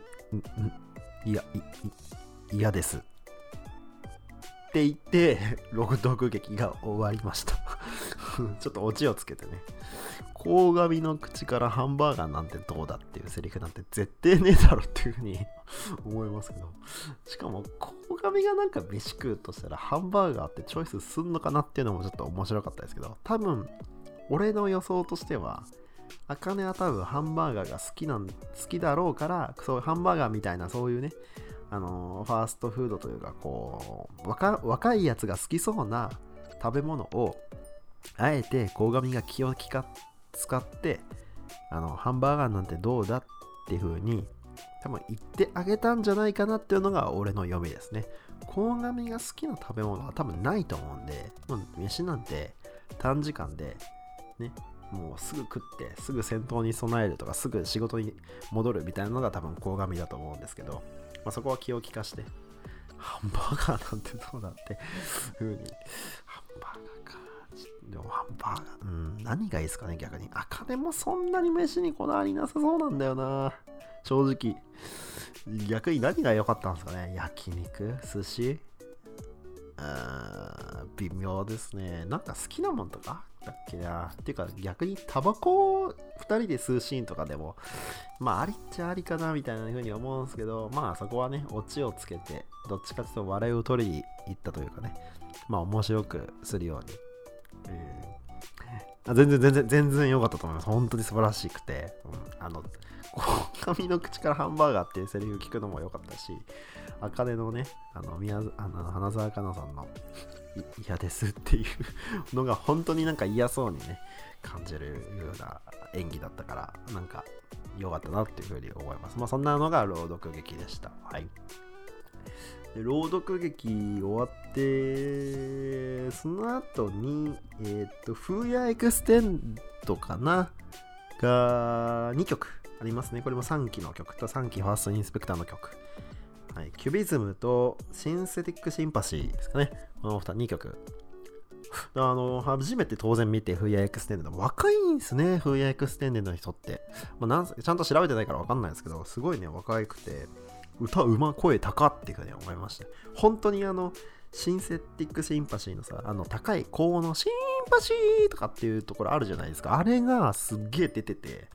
い、いや、い、嫌です。って言って、ログドグ劇が終わりました ちょっとオチをつけてね。鴻上の口からハンバーガーなんてどうだっていうセリフなんて絶対ねえだろっていうふうに思いますけど。しかも、鴻上がなんか飯食うとしたらハンバーガーってチョイスすんのかなっていうのもちょっと面白かったですけど、多分、俺の予想としては、あかねは多分ハンバーガーが好きなん好きだろうからそういうハンバーガーみたいなそういうねあのファーストフードというかこう若若いやつが好きそうな食べ物をあえて鴻上が気を利か使ってあのハンバーガーなんてどうだっていう風に多分言ってあげたんじゃないかなっていうのが俺の読みですね。鴻上が好きな食べ物は多分ないと思うんでもう飯なんて短時間でねもうすぐ食ってすぐ戦闘に備えるとかすぐ仕事に戻るみたいなのが多分鴻上だと思うんですけど、まあ、そこは気を利かしてハンバーガーなんてどうだってふうにハンバーガーか。でもハンバーガーうん何がいいですかね逆に。あ金もそんなに飯にこだわりなさそうなんだよな。正直。逆に何が良かったんですかね。焼肉？寿司？微妙ですね。なんか好きなもんとか？だっけな。ってか逆にタバコを2人で吸うシーンとかでも、まあありっちゃありかなみたいな風に思うんですけど、まあそこはね、オチをつけて、どっちかというと笑いを取りに行ったというかね、まあ面白くするように。うん、全然全然全然良かったと思います。本当に素晴らしくて。うん、あの、髪の口からハンバーガーっていうセリフ聞くのも良かったし、茜のね、あの、宮あの花澤香菜さんの嫌ですっていうのが本当になんか嫌そうにね、感じるような演技だったから、なんか良かったなっていうふうに思います。まあそんなのが朗読劇でした。はい。で朗読劇終わって、その後に、えっ、ー、と、 Who-ya Extended かな？が2曲ありますね。これも3期の曲と3期ファーストインスペクターの曲。はい、 Q-vism と Synthetic Sympathy ですかね。この2曲。あの、初めて当然見て、 Who-ya Extended。若いんですね、 Who-ya Extended の人って。まあ、なんちゃんと調べてないからわかんないですけど、すごいね、若いくて、歌うま、声高っていうふうに思いました。本当にあの、シンセティックシンパシーのさ、あの、高い高音のシンパシーとかっていうところあるじゃないですか。あれがすっげえ出てて、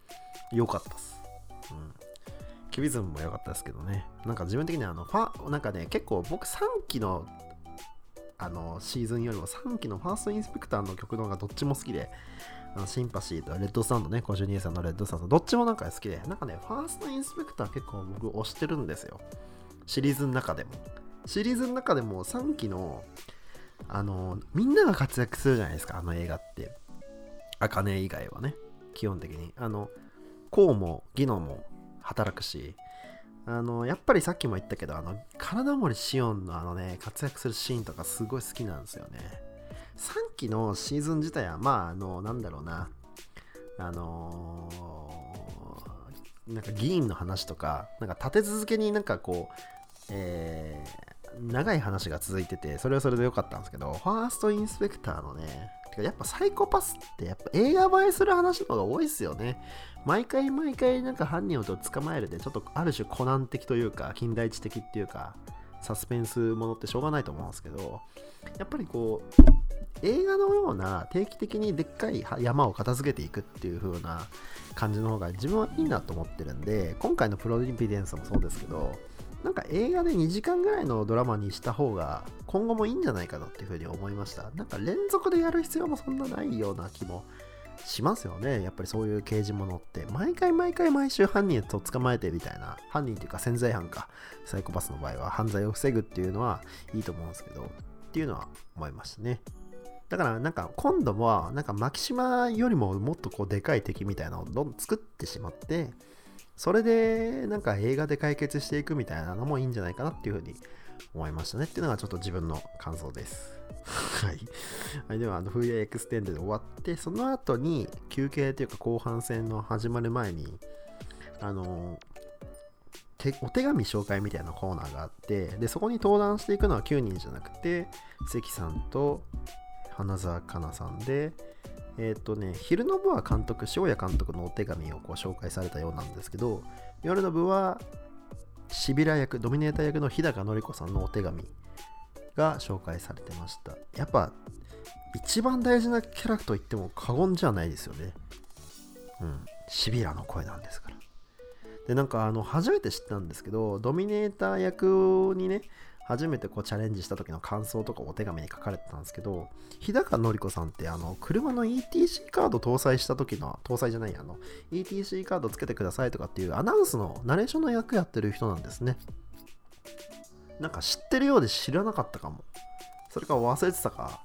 よかったっす。うん。キュビズムも良かったですけどね。なんか自分的にはあの、ファ、なんかね、結構僕3期の、あの、シーズンよりも3期のファーストインスペクターの曲の方がどっちも好きで、あのシンパシーとレッドサンドね、52さんのレッドサンド、どっちもなんか好きで、なんかね、ファーストインスペクター結構僕推してるんですよ。シリーズの中でも。シリーズの中でも3期の、あの、みんなが活躍するじゃないですか、あの映画って。あかね以外はね、基本的に。あの、功も技能も働くし、あの、やっぱりさっきも言ったけど、あの、体森シオンのあのね、活躍するシーンとかすごい好きなんですよね。3期のシーズン自体は、まあ、あの、なんだろうな、あのー、なんか議員の話とか、なんか立て続けになんかこう、えー、長い話が続いてて、それはそれで良かったんですけど、ファーストインスペクターのね、てかやっぱサイコパスってやっぱ映画映えする話の方が多いっすよね。毎回毎回なんか犯人を捕まえるで、ちょっとある種コナン的というか、近代知的っていうか、サスペンスものってしょうがないと思うんですけど、やっぱりこう、映画のような定期的にでっかい山を片付けていくっていう風な感じの方が自分はいいなと思ってるんで、今回のプロディビデンスもそうですけど、なんか映画で2時間ぐらいのドラマにした方が今後もいいんじゃないかなっていうふうに思いました。なんか連続でやる必要もそんなないような気もしますよね。やっぱりそういう刑事物って。毎回毎回毎週犯人と捕まえてみたいな。犯人っていうか潜在犯か。サイコパスの場合は犯罪を防ぐっていうのはいいと思うんですけど。っていうのは思いましたね。だからなんか今度はなんかマキシマよりももっとこうでかい敵みたいなのをどんどん作ってしまってそれでなんか映画で解決していくみたいなのもいいんじゃないかなっていうふうに思いましたねっていうのがちょっと自分の感想です。はい。はい、では、あの、冬エクステンデで終わって、その後に休憩というか後半戦の始まる前に、あの、お手紙紹介みたいなコーナーがあって、で、そこに登壇していくのは9人じゃなくて、関さんと花澤香菜さんで、えっ、ー、とね、昼の部は監督、塩谷監督のお手紙をこう紹介されたようなんですけど、夜の部は、シビラ役、ドミネーター役の日高のり子さんのお手紙が紹介されてました。やっぱ、一番大事なキャラクターと言っても過言じゃないですよね。うん。シビラの声なんですから。で、なんか、あの、初めて知ったんですけど、ドミネーター役にね、初めてこうチャレンジした時の感想とかお手紙に書かれてたんですけど、日高のり子さんってあの、車の ETC カード搭載した時の、搭載じゃない、あの、ETC カードつけてくださいとかっていうアナウンスのナレーションの役やってる人なんですね。なんか知ってるようで知らなかったかも。それか忘れてたか。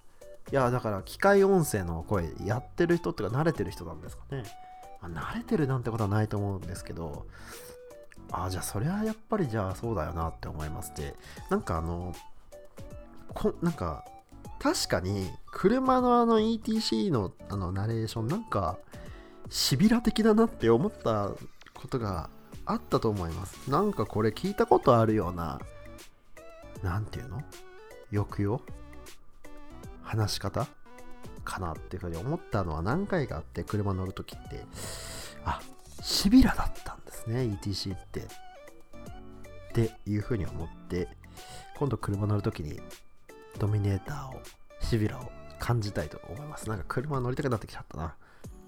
いや、だから機械音声の声やってる人っていうか慣れてる人なんですかね。まあ、慣れてるなんてことはないと思うんですけど、ああ、じゃあそれはやっぱりじゃあそうだよなって思いますで、なんかあの、こなんか、確かに車のあの ETC のあのナレーションなんかシビラ的だなって思ったことがあったと思います。なんかこれ聞いたことあるような、なんていうの？抑揚？話し方？かなっていうふうに思ったのは何回かあって車乗るときって、あ、シビラだったんだ。ですね、ETC って。っていうふうに思って、今度車乗るときにドミネーターを、シビラを感じたいと思います。なんか車乗りたくなってきちゃったな。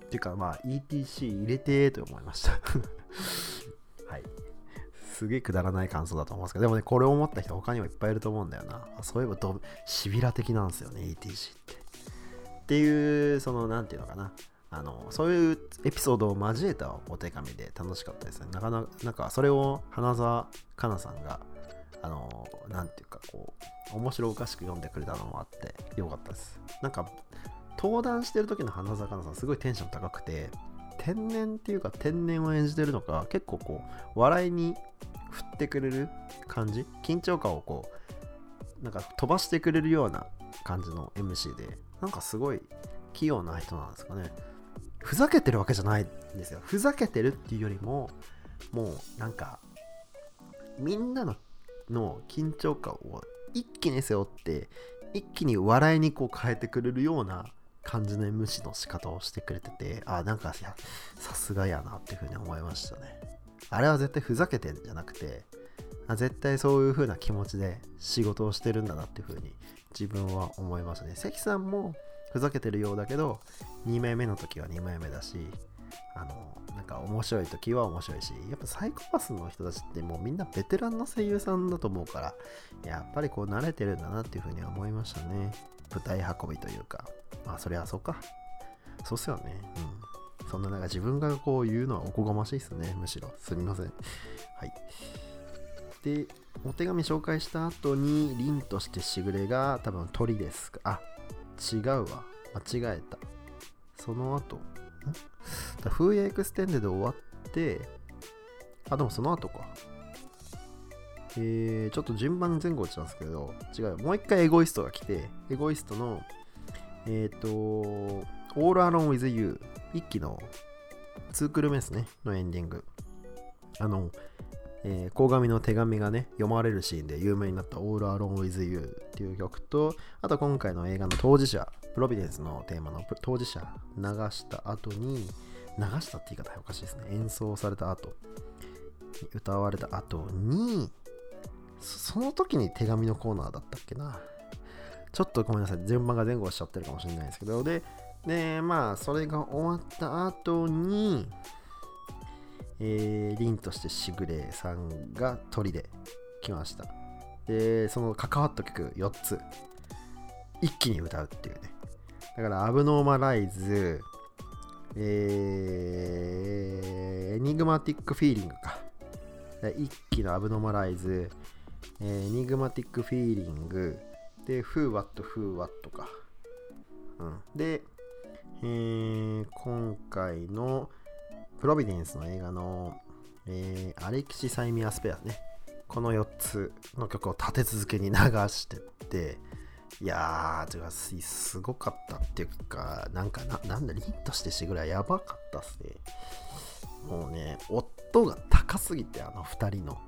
っていうか、まあ ETC 入れてーと思いました はい。すげえくだらない感想だと思うんですけど、でもね、これを思った人他にもいっぱいいると思うんだよな。そういえばド、シビラ的なんですよね、ETC って。っていう、その、なんていうのかな。あのそういうエピソードを交えたお手紙で楽しかったですね。なかなか、なんかそれを花澤香菜さんが、あの、なんていうかこう、面白おかしく読んでくれたのもあってよかったです。なんか、登壇してる時の花澤香菜さんすごいテンション高くて、天然っていうか天然を演じてるのか、結構こう、笑いに振ってくれる感じ？緊張感をこう、なんか飛ばしてくれるような感じの MC で、なんかすごい器用な人なんですかね。ふざけてるわけじゃないんですよ。ふざけてるっていうよりも、もうなんか、みんなのの緊張感を一気に背負って、一気に笑いにこう変えてくれるような感じの MC の仕方をしてくれてて、あ、なんかさすがやなっていうふうに思いましたね。あれは絶対ふざけてんじゃなくて、あ絶対そういう風な気持ちで仕事をしてるんだなっていう風に自分は思いますね。関さんもふざけてるようだけど、2枚目の時は2枚目だし、あの、なんか面白い時は面白いし、やっぱサイコパスの人たちってもうみんなベテランの声優さんだと思うから、やっぱりこう慣れてるんだなっていうふうには思いましたね。舞台運びというか。まあそりゃそうか。そうっすよね。うん。そんななんか自分がこう言うのはおこがましいっすね。むしろ。すみません。はい。で、お手紙紹介した後に、凛としてしぐれが多分鳥ですか。あ、違うわ。間違えた。その後、ん風エクステンデで終わっで、あ、でもその後か。えー、ちょっと順番前後落ちたんですけど、違う。もう一回エゴイストが来て、エゴイストの、えっ、ー、と、All Alone with You 一期の2クル目ですね、のエンディング。あの、えー、鴻上の手紙がね、読まれるシーンで有名になった All Alone with You っていう曲と、あと今回の映画の当事者、プロビデンスのテーマの当事者流した後に、流したって言い方おかしいですね。演奏された後、歌われた後に、その時に手紙のコーナーだったっけな。ちょっとごめんなさい。順番が前後しちゃってるかもしれないですけど、で、で、まあ、それが終わった後に、えー、凛としてしぐれさんが鳥で来ました。で、その関わった曲4つ、一気に歌うっていうね。だから、アブノーマライズ、えー、エニグマティックフィーリングか。一気のアブノーマライズ、えー、エニグマティックフィーリング、で、フーワット、フーワットか。うん。で、えー、今回のプロビデンスの映画の、えー、アレキシ・サイミア・スペアね。この4つの曲を立て続けに流してって、いやー、すすごかったっていうか、なんかな、なんだ、凛としてしぐらいやばかったっすね。もうね、音が高すぎて、あの2人の。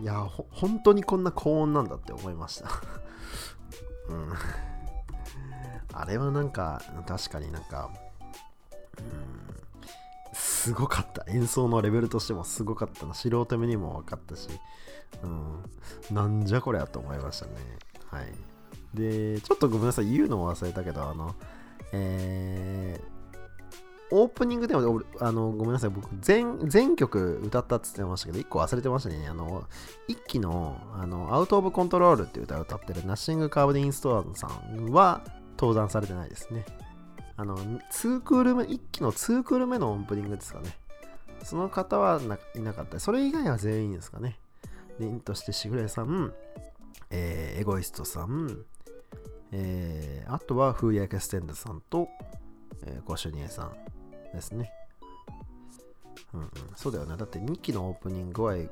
いや、本当にこんな高音なんだって思いました。うん。あれはなんか、確かになんか、うん、すごかった。演奏のレベルとしてもすごかったな。素人目にも分かったし、うん、なんじゃこりゃと思いましたね。はい。で、ちょっとごめんなさい、言うのを忘れたけど、あの、えー、オープニングでも、あの、ごめんなさい、僕、全、全曲歌ったって言ってましたけど、1個忘れてましたね。あの、1期の、あの、アウトオブコントロールっていう歌を歌ってるナッシングカーブディンストアンさんは、登壇されてないですね。あの、2クール目、1期の2クール目のオープニングですかね。その方はいなかった。それ以外は全員ですかね。凛としてしぐれさん、えー、エゴイストさん、えー、あとはフーヤケステンドさんと、えー、ご主任さんですね。うんうん、そうだよね。だって2期のオープニングは、え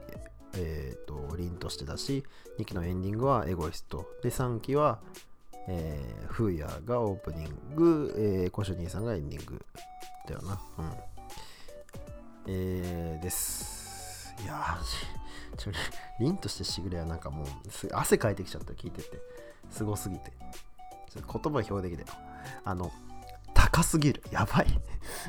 えー、と、凛としてだし、2期のエンディングはエゴイスト。で、3期は、えー、フーヤがオープニング、えー、コシュニーさんがエンディングだよな。うん。えー、です。いやー、ちょ、凛としてしぐれはなんかもう、汗かいてきちゃった、聞いてて。すごすぎて。ちょ言葉表できたよ。あの、高すぎる。やばい。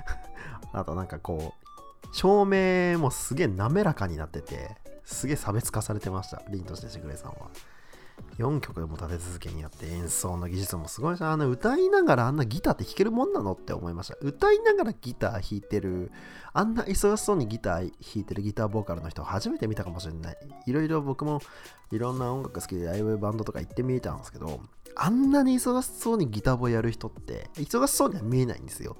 あとなんかこう、照明もすげえ滑らかになってて、すげえ差別化されてました。凛としてしぐれさんは。4曲でも立て続けにやって演奏の技術もすごいし、あの歌いながらあんなギターって弾けるもんなのって思いました。歌いながらギター弾いてる、あんな忙しそうにギター弾いてるギターボーカルの人初めて見たかもしれない。いろいろ僕もいろんな音楽好きでライブバンドとか行ってみたんですけど、あんなに忙しそうにギターボーやる人って、忙しそうには見えないんですよ。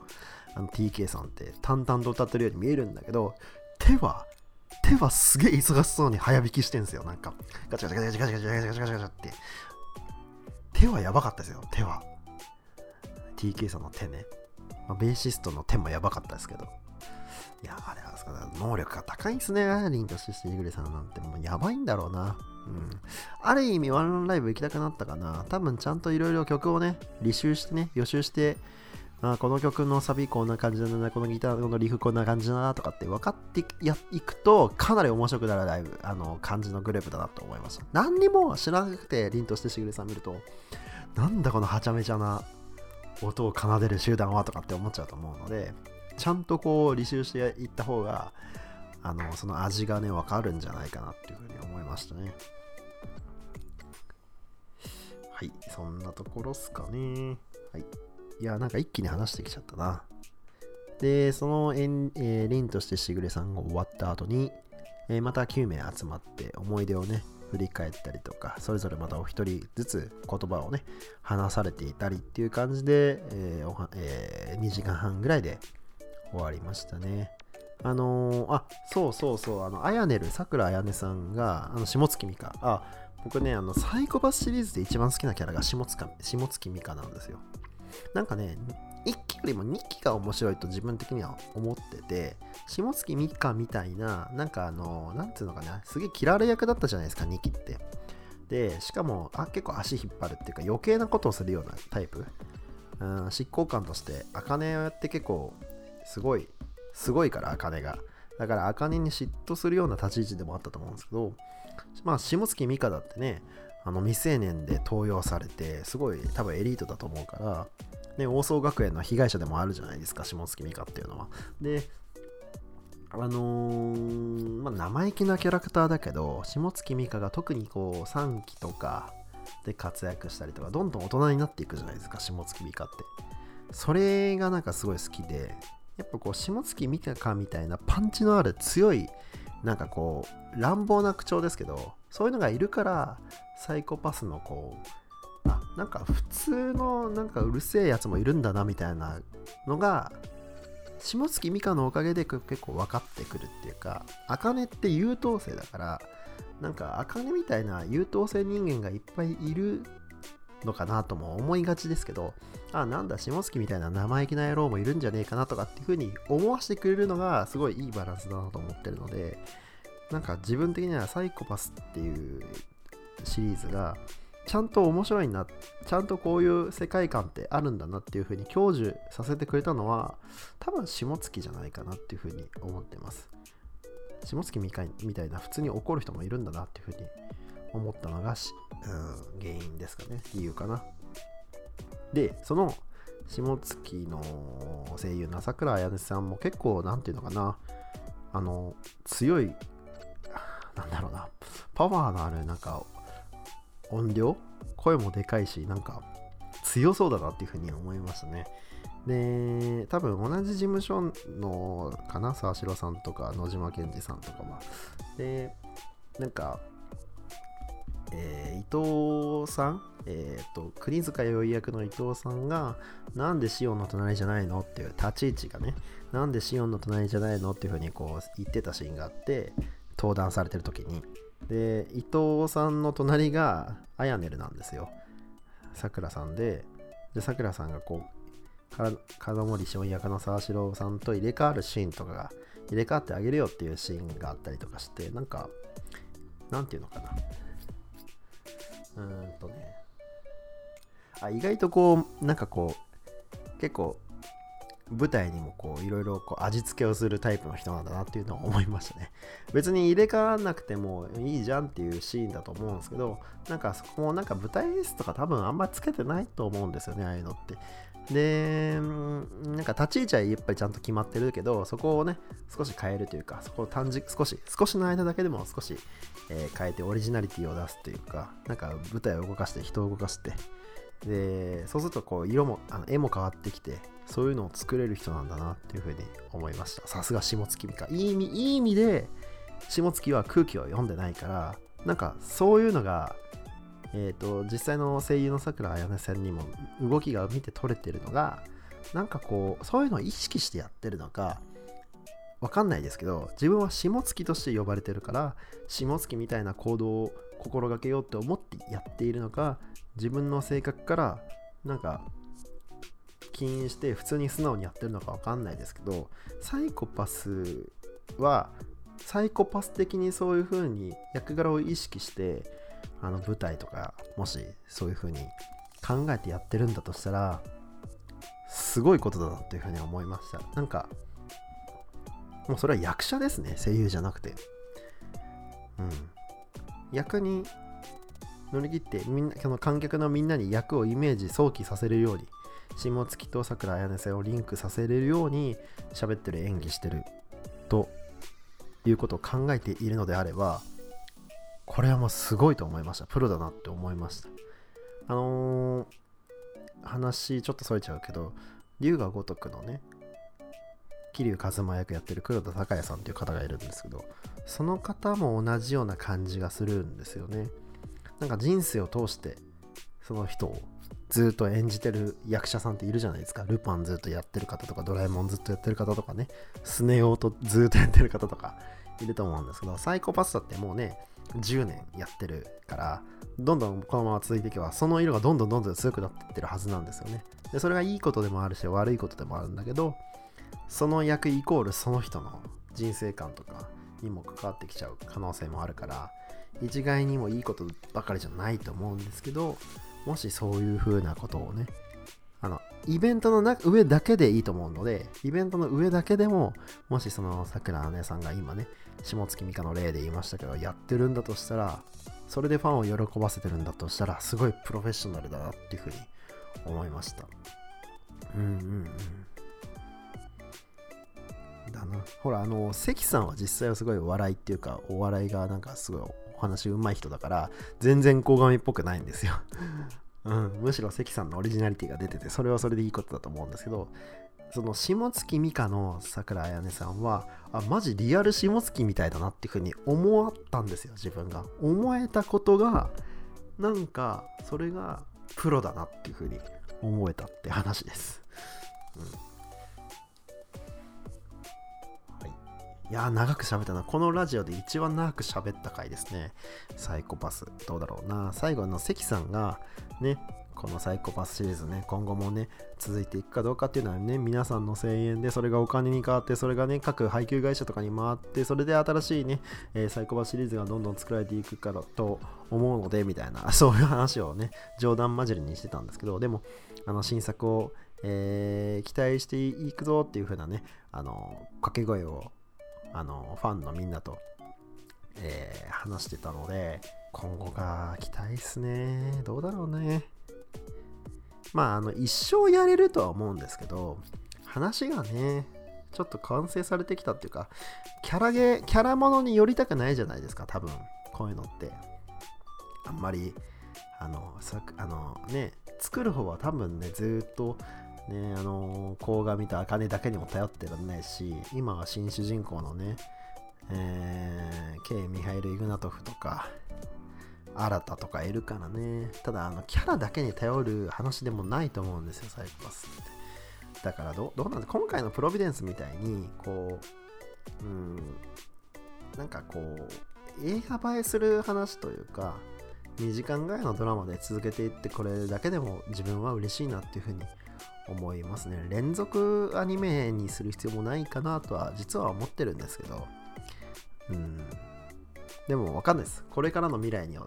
あの TK さんって淡々と歌ってるように見えるんだけど、手は手はすげえ忙しそうに早弾きしてんすよ。なんか、ガチャガチャガチャガチャガチャガチャガチャガチャって。手はやばかったですよ、手は。TK さんの手ね。まあ、ベーシストの手もやばかったですけど。いや、あれは能力が高いんすね、リンとしてイグレさんなんて。もうやばいんだろうな。うん。ある意味、ワンライブ行きたくなったかな。多分ちゃんといろいろ曲をね、履修してね、予習して、あこの曲のサビこんな感じだな、このギターのリフこんな感じだなとかって分かっていくと、かなり面白くなるライブ、あの、感じのグループだなと思いました。何にも知らなくて、凛としてしぐれさん見ると、なんだこのはちゃめちゃな音を奏でる集団はとかって思っちゃうと思うので、ちゃんとこう、履修していった方が、あの、その味がね、わかるんじゃないかなっていうふうに思いましたね。はい、そんなところっすかね。はい。いや、なんか一気に話してきちゃったな。で、そのえん、えー、凛としてしぐれさんが終わった後に、えー、また9名集まって思い出をね、振り返ったりとか、それぞれまたお一人ずつ言葉をね、話されていたりっていう感じで、えーえー、2時間半ぐらいで終わりましたね。あのー、あ、そうそうそう、あの、あやねる、さくらあやねさんが、あの、下月美香。あ、僕ね、あの、サイコパスシリーズで一番好きなキャラが下月下月美香なんですよ。なんかね、1期よりも2期が面白いと自分的には思ってて、下月3日みたいな、なんかあの、なんていうのかな、すげえ嫌われ役だったじゃないですか、2期って。で、しかも、あ、結構足引っ張るっていうか余計なことをするようなタイプ。うん、執行官として、茜って結構、すごい、すごいから、茜が。だから、茜に嫉妬するような立ち位置でもあったと思うんですけど、まあ、下月美香だってね、あの未成年で登用されて、すごい多分エリートだと思うから、ね、王総学園の被害者でもあるじゃないですか、下月美香っていうのは。で、あのー、まあ、生意気なキャラクターだけど、下月美香が特にこう、3期とかで活躍したりとか、どんどん大人になっていくじゃないですか、下月美香って。それがなんかすごい好きで、やっぱこう、下月美香みたいなパンチのある強い、なんかこう、乱暴な口調ですけど、そういうのがいるから、サイコパスのこう、あなんか普通のなんかうるせえやつもいるんだなみたいなのが下月美香のおかげで結構分かってくるっていうか茜って優等生だからなんか茜みたいな優等生人間がいっぱいいるのかなとも思いがちですけどあなんだ下月みたいな生意気な野郎もいるんじゃねえかなとかっていう風に思わせてくれるのがすごいいいバランスだなと思ってるのでなんか自分的にはサイコパスっていうシリーズがちゃんと面白いな、ちゃんとこういう世界観ってあるんだなっていうふうに享受させてくれたのは、多分下月じゃないかなっていうふうに思ってます。下月みたいな普通に怒る人もいるんだなっていうふうに思ったのがうん、原因ですかね。理由かな。で、その下月の声優の朝倉彩音さんも結構、なんていうのかな、あの、強い、なんだろうな、パワーのある、なんか、音量？声もでかいし、なんか強そうだなっていうふうに思いましたね。で、多分同じ事務所のかな、沢城さんとか野島健二さんとかは。で、なんか、えー、伊藤さん、え、ー、と、国塚よい役の伊藤さんが、なんでシオンの隣じゃないのっていう立ち位置がね、なんでシオンの隣じゃないのっていうふうにこう言ってたシーンがあって、登壇されてる時に、で、伊藤さんの隣があやねるなんですよ。さくらさんで、で、さくらさんがこう、金森翔役の沢城さんと入れ替わるシーンとかが、入れ替わってあげるよっていうシーンがあったりとかして、なんか、なんていうのかな。うーんとね、あ、意外とこう、なんかこう、結構舞台にもこういろいろこう味付けをするタイプの人なんだなっていうのは思いましたね。別に入れ替わらなくてもいいじゃんっていうシーンだと思うんですけど、なんかそこもなんか舞台演出とか多分あんまつけてないと思うんですよね、ああいうのって。で、なんか立ち位置はやっぱりちゃんと決まってるけど、そこをね、少し変えるというか、そこを短時、少し、少しの間だけでも少し、えー、変えてオリジナリティを出すというか、なんか舞台を動かして人を動かして、で、そうするとこう色も、あの絵も変わってきて、そういうのを作れる人なんだなっていうふうに思いました。さすが下月美香。いい意味、いい意味で、下月は空気を読んでないから、なんかそういうのが、え、ー、と、実際の声優の桜彩音さんにも動きが見て取れてるのが、なんかこう、そういうのを意識してやってるのか、わかんないですけど、自分は下月として呼ばれてるから、下月みたいな行動を心がけようって思ってやっているのか、自分の性格からなんか起因して普通に素直にやってるのかわかんないですけどサイコパスはサイコパス的にそういう風に役柄を意識してあの舞台とかもしそういう風に考えてやってるんだとしたらすごいことだなという風に思いました。なんかもうそれは役者ですね。声優じゃなくて。うん。役に乗り切ってみんなその観客のみんなに役をイメージ想起させるように下月と桜彩音さんをリンクさせれるように喋ってる演技してるということを考えているのであればこれはもうすごいと思いました。プロだなって思いました。あのー、話ちょっとそれちゃうけど龍が如くのね桐生一馬役やってる黒田孝也さんっていう方がいるんですけどその方も同じような感じがするんですよね。なんか人生を通してその人をずっと演じてる役者さんっているじゃないですか。ルパンずっとやってる方とか、ドラえもんずっとやってる方とかね、スネ夫とずっとやってる方とかいると思うんですけど、サイコパスだってもうね、10年やってるからどんどんこのまま続いていけばその色がどんどんどんどん強くなってってるはずなんですよね。でそれがいいことでもあるし悪いことでもあるんだけどその役イコールその人の人生観とかにも関わってきちゃう可能性もあるから一概にもいいことばかりじゃないと思うんですけどもしそういう風なことをねあのイベントの上だけでいいと思うのでイベントの上だけでももしそのさくら姉さんが今ね下月美香の例で言いましたけどやってるんだとしたらそれでファンを喜ばせてるんだとしたらすごいプロフェッショナルだなっていう風に思いましたうんうんうんだな。ほら、あの、関さんは実際はすごい笑いっていうか、お笑いがなんかすごいお話うまい人だから、全然鴻上っぽくないんですよ。うん、むしろ関さんのオリジナリティが出てて、それはそれでいいことだと思うんですけど、その下月美香の桜彩音さんは、あ、マジリアル下月みたいだなっていうふうに思ったんですよ、自分が。思えたことが、なんか、それがプロだなっていうふうに思えたって話です。うんいや長く喋ったな。このラジオで一番長く喋った回ですね。サイコパス。どうだろうな。最後の関さんが、ね、このサイコパスシリーズね、今後もね、続いていくかどうかっていうのはね、皆さんの声援で、それがお金に変わって、それがね、各配給会社とかに回って、それで新しいね、えー、サイコパスシリーズがどんどん作られていくからと思うので、みたいな、そういう話をね、冗談交じりにしてたんですけど、でも、あの、新作を、えー、期待していくぞっていう風なね、あの、掛け声をあのファンのみんなと、えー、話してたので今後が期待っすね。どうだろうね。まああの一生やれるとは思うんですけど話がねちょっと完成されてきたっていうかキャラゲキャラものに寄りたくないじゃないですか多分こういうのってあんまりあのさあのね作る方は多分ねずっとね、あの、甲賀見た茜だけにも頼ってらんないし、今は新主人公のね、えー、K. ミハイル・イグナトフとか、新たとかいるからね。ただ、あの、キャラだけに頼る話でもないと思うんですよ、サイコパスって。だからど、どうなんで今回のプロビデンスみたいに、こう、うん、なんかこう、映画映えする話というか、2時間ぐらいのドラマで続けていって、これだけでも自分は嬉しいなっていうふうに思いますね。連続アニメにする必要もないかなとは実は思ってるんですけど、うん。でもわかんないです。これからの未来に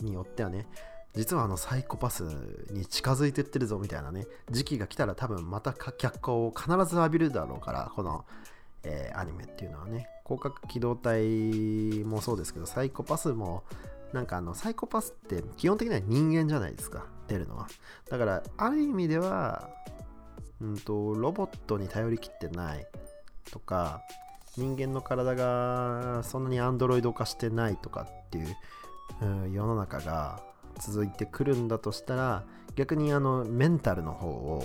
によってはね、実はあのサイコパスに近づいてってるぞみたいなね、時期が来たら多分また脚光を必ず浴びるだろうから、この、えー、アニメっていうのはね、広角機動隊もそうですけど、サイコパスもなんかあのサイコパスって基本的には人間じゃないですか出るのは。だからある意味ではうんと、ロボットに頼りきってない。とか、人間の体がそんなにアンドロイド化してないとかっていう、世の中が続いてくるんだとしたら、逆にあのメンタルの方を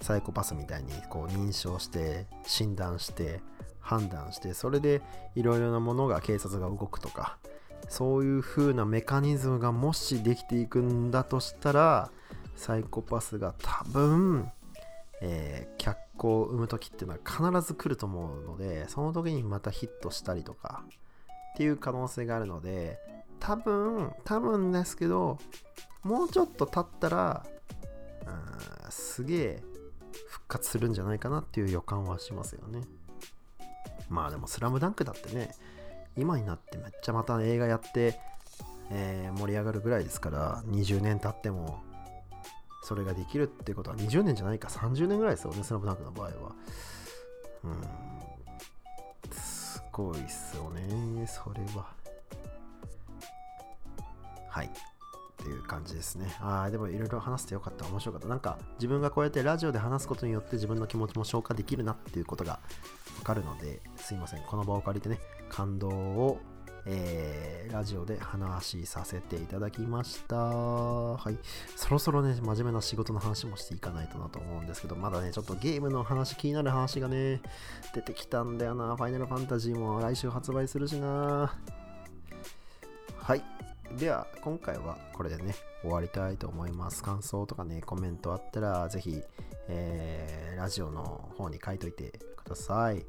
サイコパスみたいにこう認証して診断して判断してそれでいろいろなものが警察が動くとかそういう風なメカニズムがもしできていくんだとしたらサイコパスが多分えー、脚光を生む時っていうのは必ず来ると思うのでその時にまたヒットしたりとかっていう可能性があるので多分多分ですけどもうちょっと経ったらうんすげえ復活するんじゃないかなっていう予感はしますよねまあでも「スラムダンクだってね今になってめっちゃまた映画やって、えー、盛り上がるぐらいですから20年経ってもそれができるってことは20年じゃないか30年ぐらいですよね、スラムダンクの場合は。うん。すごいっすよね、それは。はい。っていう感じですね。ああ、でもいろいろ話してよかった。面白かった。なんか自分がこうやってラジオで話すことによって自分の気持ちも消化できるなっていうことがわかるので、すいません。この場を借りてね、感動をえー、ラジオで話させていただきました。はい。そろそろね、真面目な仕事の話もしていかないとなと思うんですけど、まだね、ちょっとゲームの話、気になる話がね、出てきたんだよな。ファイナルファンタジーも来週発売するしな。はい。では、今回はこれでね、終わりたいと思います。感想とかね、コメントあったら、ぜひ、えー、ラジオの方に書いといてください。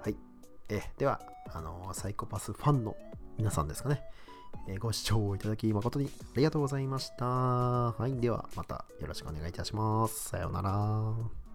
はい。えでは、あのサイコパスファンの皆さんですかね。えご視聴いただき誠にありがとうございました。はい。では、またよろしくお願いいたします。さようなら。